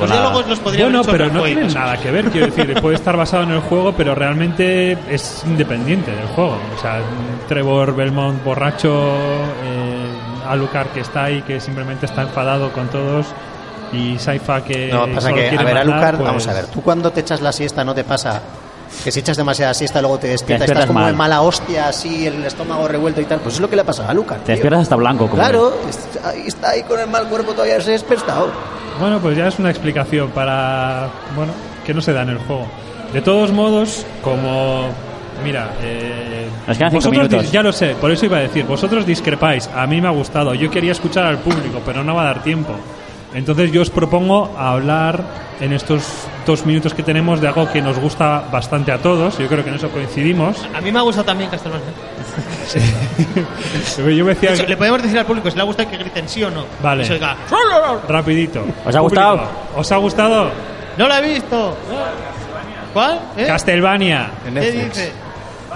Los la- diálogos los podría Bueno, pero no Rajoy, tiene más o nada que ver, quiero decir, puede estar basado en el juego, pero realmente es independiente del juego. O sea, Trevor Belmont borracho, eh, Alucard que está ahí, que simplemente está enfadado con todos, y Saifa que No, pasa solo que, a quiere ver, matar, Alucard, pues- vamos a ver, tú cuando te echas la siesta no te pasa que si echas demasiada siesta luego te despiertas, despiertas estás como mal. de mala hostia, así, el estómago revuelto y tal. Pues es lo que le ha pasado a Alucard. Te tío. despiertas hasta blanco. Como Claro, está ahí, está ahí con el mal cuerpo todavía se ha despertado. Bueno, pues ya es una explicación para. Bueno, que no se da en el juego. De todos modos, como. Mira, eh, Nos quedan cinco vosotros minutos. dis- ya lo sé, por eso iba a decir, vosotros discrepáis, a mí me ha gustado, yo quería escuchar al público, pero no va a dar tiempo. Entonces yo os propongo hablar en estos dos minutos que tenemos de algo que nos gusta bastante a todos, yo creo que en eso coincidimos. A mí me ha gustado también Castlevania. <laughs> Yo me decía, De hecho, le podemos decir al público si le ha gustado que griten sí o no. Vale. Y se oiga, rapidito. ¿Os ha Público, gustado? ¿Os ha gustado? No lo he visto. ¿Cuál? ¿Eh? Castlevania. ¿Qué dice?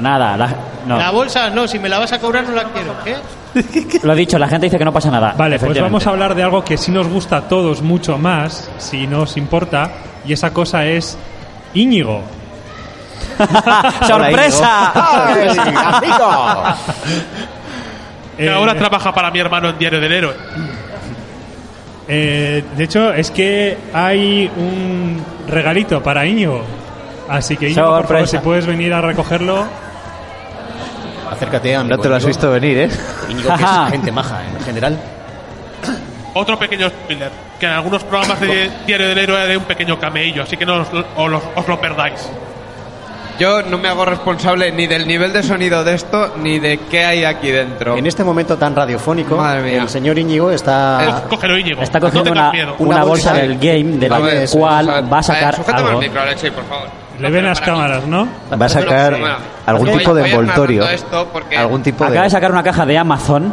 Nada, la- no. La bolsa, no, si me la vas a cobrar no la quiero. ¿Qué? <laughs> Lo he dicho, la gente dice que no pasa nada. Vale, pues vamos a hablar de algo que sí nos gusta a todos mucho más, si no os importa, y esa cosa es Íñigo. <laughs> ¡Sorpresa! <laughs> Eh, ahora trabaja para mi hermano en Diario del Héroe. eh, de hecho, es que hay un regalito para Íñigo. Así que Íñigo, por favor, si puedes venir a recogerlo. Acércate, amigo. No te lo has visto venir, ¿eh? Íñigo, que es gente maja en general. Otro pequeño spoiler. Que en algunos programas de Diario del Héroe hay un pequeño cameillo, así que no os, os lo- os lo perdáis. Yo no me hago responsable ni del nivel de sonido de esto ni de qué hay aquí dentro. En este momento tan radiofónico, Madre mía. el señor Íñigo está... Co- Cógelo, Íñigo. Está no cogiendo tengas una, miedo. una Una bolsa bolsa del game de A ver, la cual va a sacar sujétame algo. el micro, Alexei, por favor. Le ven las cámaras, ¿no? Va a sacar Bueno, algún voy- tipo de voy envoltorio. narrando esto porque- Algún tipo Acaba de de... sacar una caja de Amazon.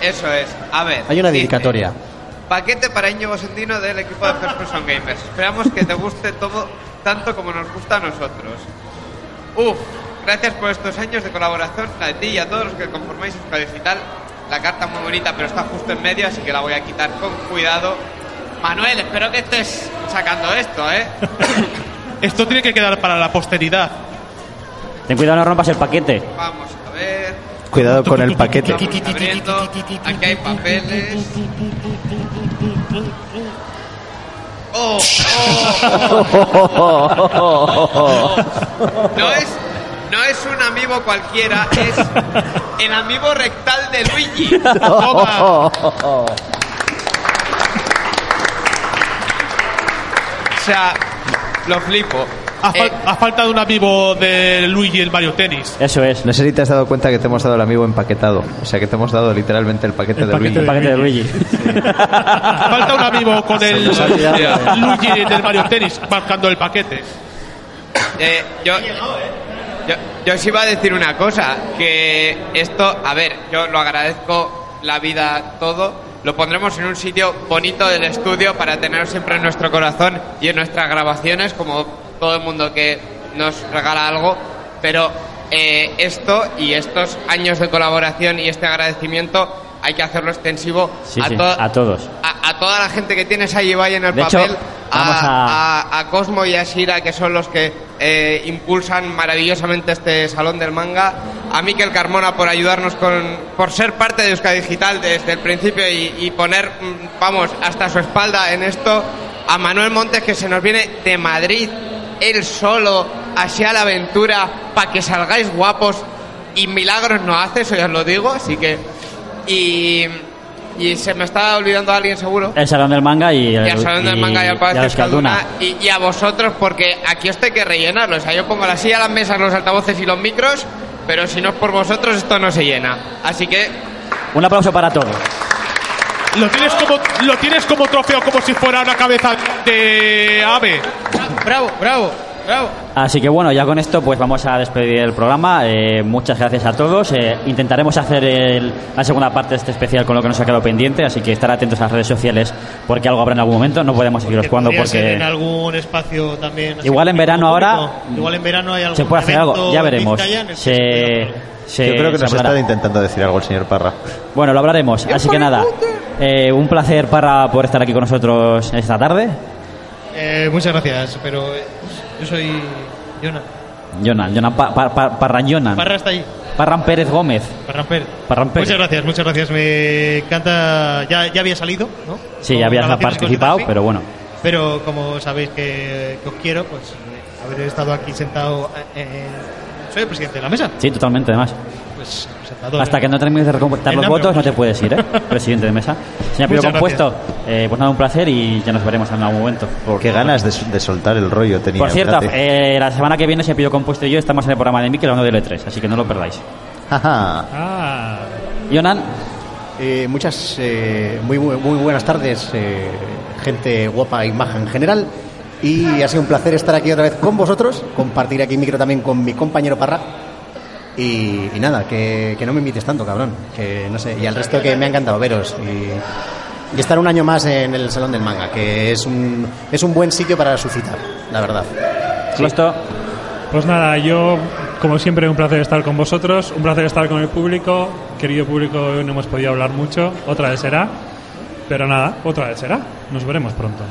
Eso es. A ver. Hay una dice, dedicatoria. Paquete para Íñigo Sendino del equipo de First Person Gamers. Esperamos que te guste todo tanto como nos gusta a nosotros. Uf, gracias por estos años de colaboración a ti y a todos los que conformáis Euskadi Digital. La carta muy bonita, pero está justo en medio, así que la voy a quitar con cuidado. Manuel, espero que estés sacando esto, ¿eh? <laughs> Esto tiene que quedar para la posteridad. Ten cuidado, no rompas el paquete. Vamos a ver. Cuidado con el paquete. Abriendo. Aquí hay papeles. Oh, oh, oh. <laughs> No es, no es un amigo cualquiera, es el amigo rectal de Luigi. Toma. <laughs> O sea, lo flipo. Ha, fal- Eh, ha faltado un amigo de Luigi el Mario Tennis. Eso es. No sé si te has dado cuenta que te hemos dado el amigo empaquetado. O sea, que te hemos dado literalmente el paquete El de paquete Luigi. El paquete de Luigi. <laughs> Falta un amigo con el nos ha olvidado. Luigi del Mario Tennis marcando el paquete. Eh, yo, yo, yo os iba a decir una cosa, que esto, a ver, yo lo agradezco la vida todo, lo pondremos en un sitio bonito del estudio para tenerlo siempre en nuestro corazón y en nuestras grabaciones, como todo el mundo que nos regala algo, pero eh, esto y estos años de colaboración y este agradecimiento hay que hacerlo extensivo Sí, a, sí, to- a todos. a, a toda la gente que tienes ahí, vaya en el De hecho, papel. Vamos a- a, a Cosmo y a Shira, que son los que eh, impulsan maravillosamente este salón del manga. A Miquel Carmona por ayudarnos con. por ser parte de Euskadi Digital desde el principio y, y poner, mm, vamos, hasta su espalda en esto. A Manuel Montes, que se nos viene de Madrid, él solo, así a la aventura, para que salgáis guapos. Y milagros no hace, eso ya os lo digo, así que. Y. Y se me está olvidando alguien seguro. El Salón del Manga y, Y al Salón del Manga y al Palacio a Euskalduna. Euskalduna. Y, y a vosotros, porque aquí esto hay que rellenarlo. O sea, yo pongo la silla, las mesas, los altavoces y los micros, pero si no es por vosotros, esto no se llena. Así que, Un aplauso para todos. Lo tienes como, lo tienes como trofeo, como si fuera una cabeza de ave. Bravo, bravo, bravo. Así que bueno, ya con esto pues vamos a despedir el programa. Eh, muchas gracias a todos. Eh, intentaremos hacer el- la segunda parte de este especial con lo que nos ha quedado pendiente, así que estar atentos a las redes sociales porque algo habrá en algún momento. No podemos seguiros jugando Podría ser en porque algún espacio también. así igual en verano público. ahora Igual en verano hay algún se puede hacer algo. Ya veremos. Se, se- Yo creo que se nos hablará. está intentando decir algo el señor Parra. Bueno, lo hablaremos. Así que nada, eh, un placer para por estar aquí con nosotros esta tarde. Eh, muchas gracias, pero eh, yo soy Jonah. Jonan, Jonan Pa- Pa- Pa- Parran. Parra está ahí. Parran Pérez Gómez. Parra Pérez. Parran Pérez. Muchas gracias, muchas gracias. Me encanta. Ya, ya había salido, ¿no? Sí, Con ya y participado, pero bueno. Pero como sabéis que, que os quiero, pues eh, haber estado aquí sentado. eh, en- soy el presidente de la mesa. Sí, totalmente, además. Pues presentador. Hasta que no termines de recontar El los votos, no te puedes ir, ¿eh? <laughs> Presidente de mesa. Señor Pío Compuesto, eh, pues nada, un placer y ya nos veremos en algún momento. Qué ganas de, de soltar el rollo tenía. Por cierto, eh, la semana que viene, Señor Pío Compuesto y yo estamos en el programa de Mikel hablando de L3, así que no lo perdáis. Ajá. Ah, Jonan, Eh, muchas, eh, muy, muy buenas tardes, eh, gente guapa y maja en general. Y ha sido un placer estar aquí otra vez con vosotros, compartir aquí micro también con mi compañero Parra. Y, y nada, que, que no me invites tanto, cabrón. Que no sé, y al resto que me ha encantado veros. Y, y estar un año más en el Salón del Manga, que es un, es un buen sitio para suscitar, la verdad. Closto, Pues nada, yo, como siempre, un placer estar con vosotros, un placer estar con el público. Querido público, hoy no hemos podido hablar mucho, otra vez será. Pero nada, otra vez será. Nos veremos pronto.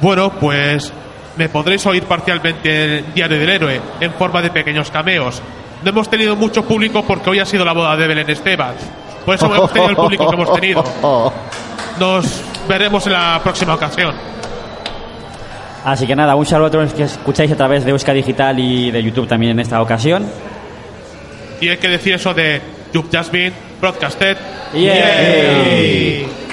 Bueno, pues me podréis oír parcialmente en Diario del Héroe, en forma de pequeños cameos. No hemos tenido mucho público porque hoy ha sido la boda de Belén Esteban. Por eso hemos tenido el público que hemos tenido. <laughs> Nos veremos en la próxima ocasión. así que nada, un saludo a todos los que escucháis a través de Euska Digital y de YouTube también en esta ocasión. Y hay que decir eso de Just Been Broadcasted. Unite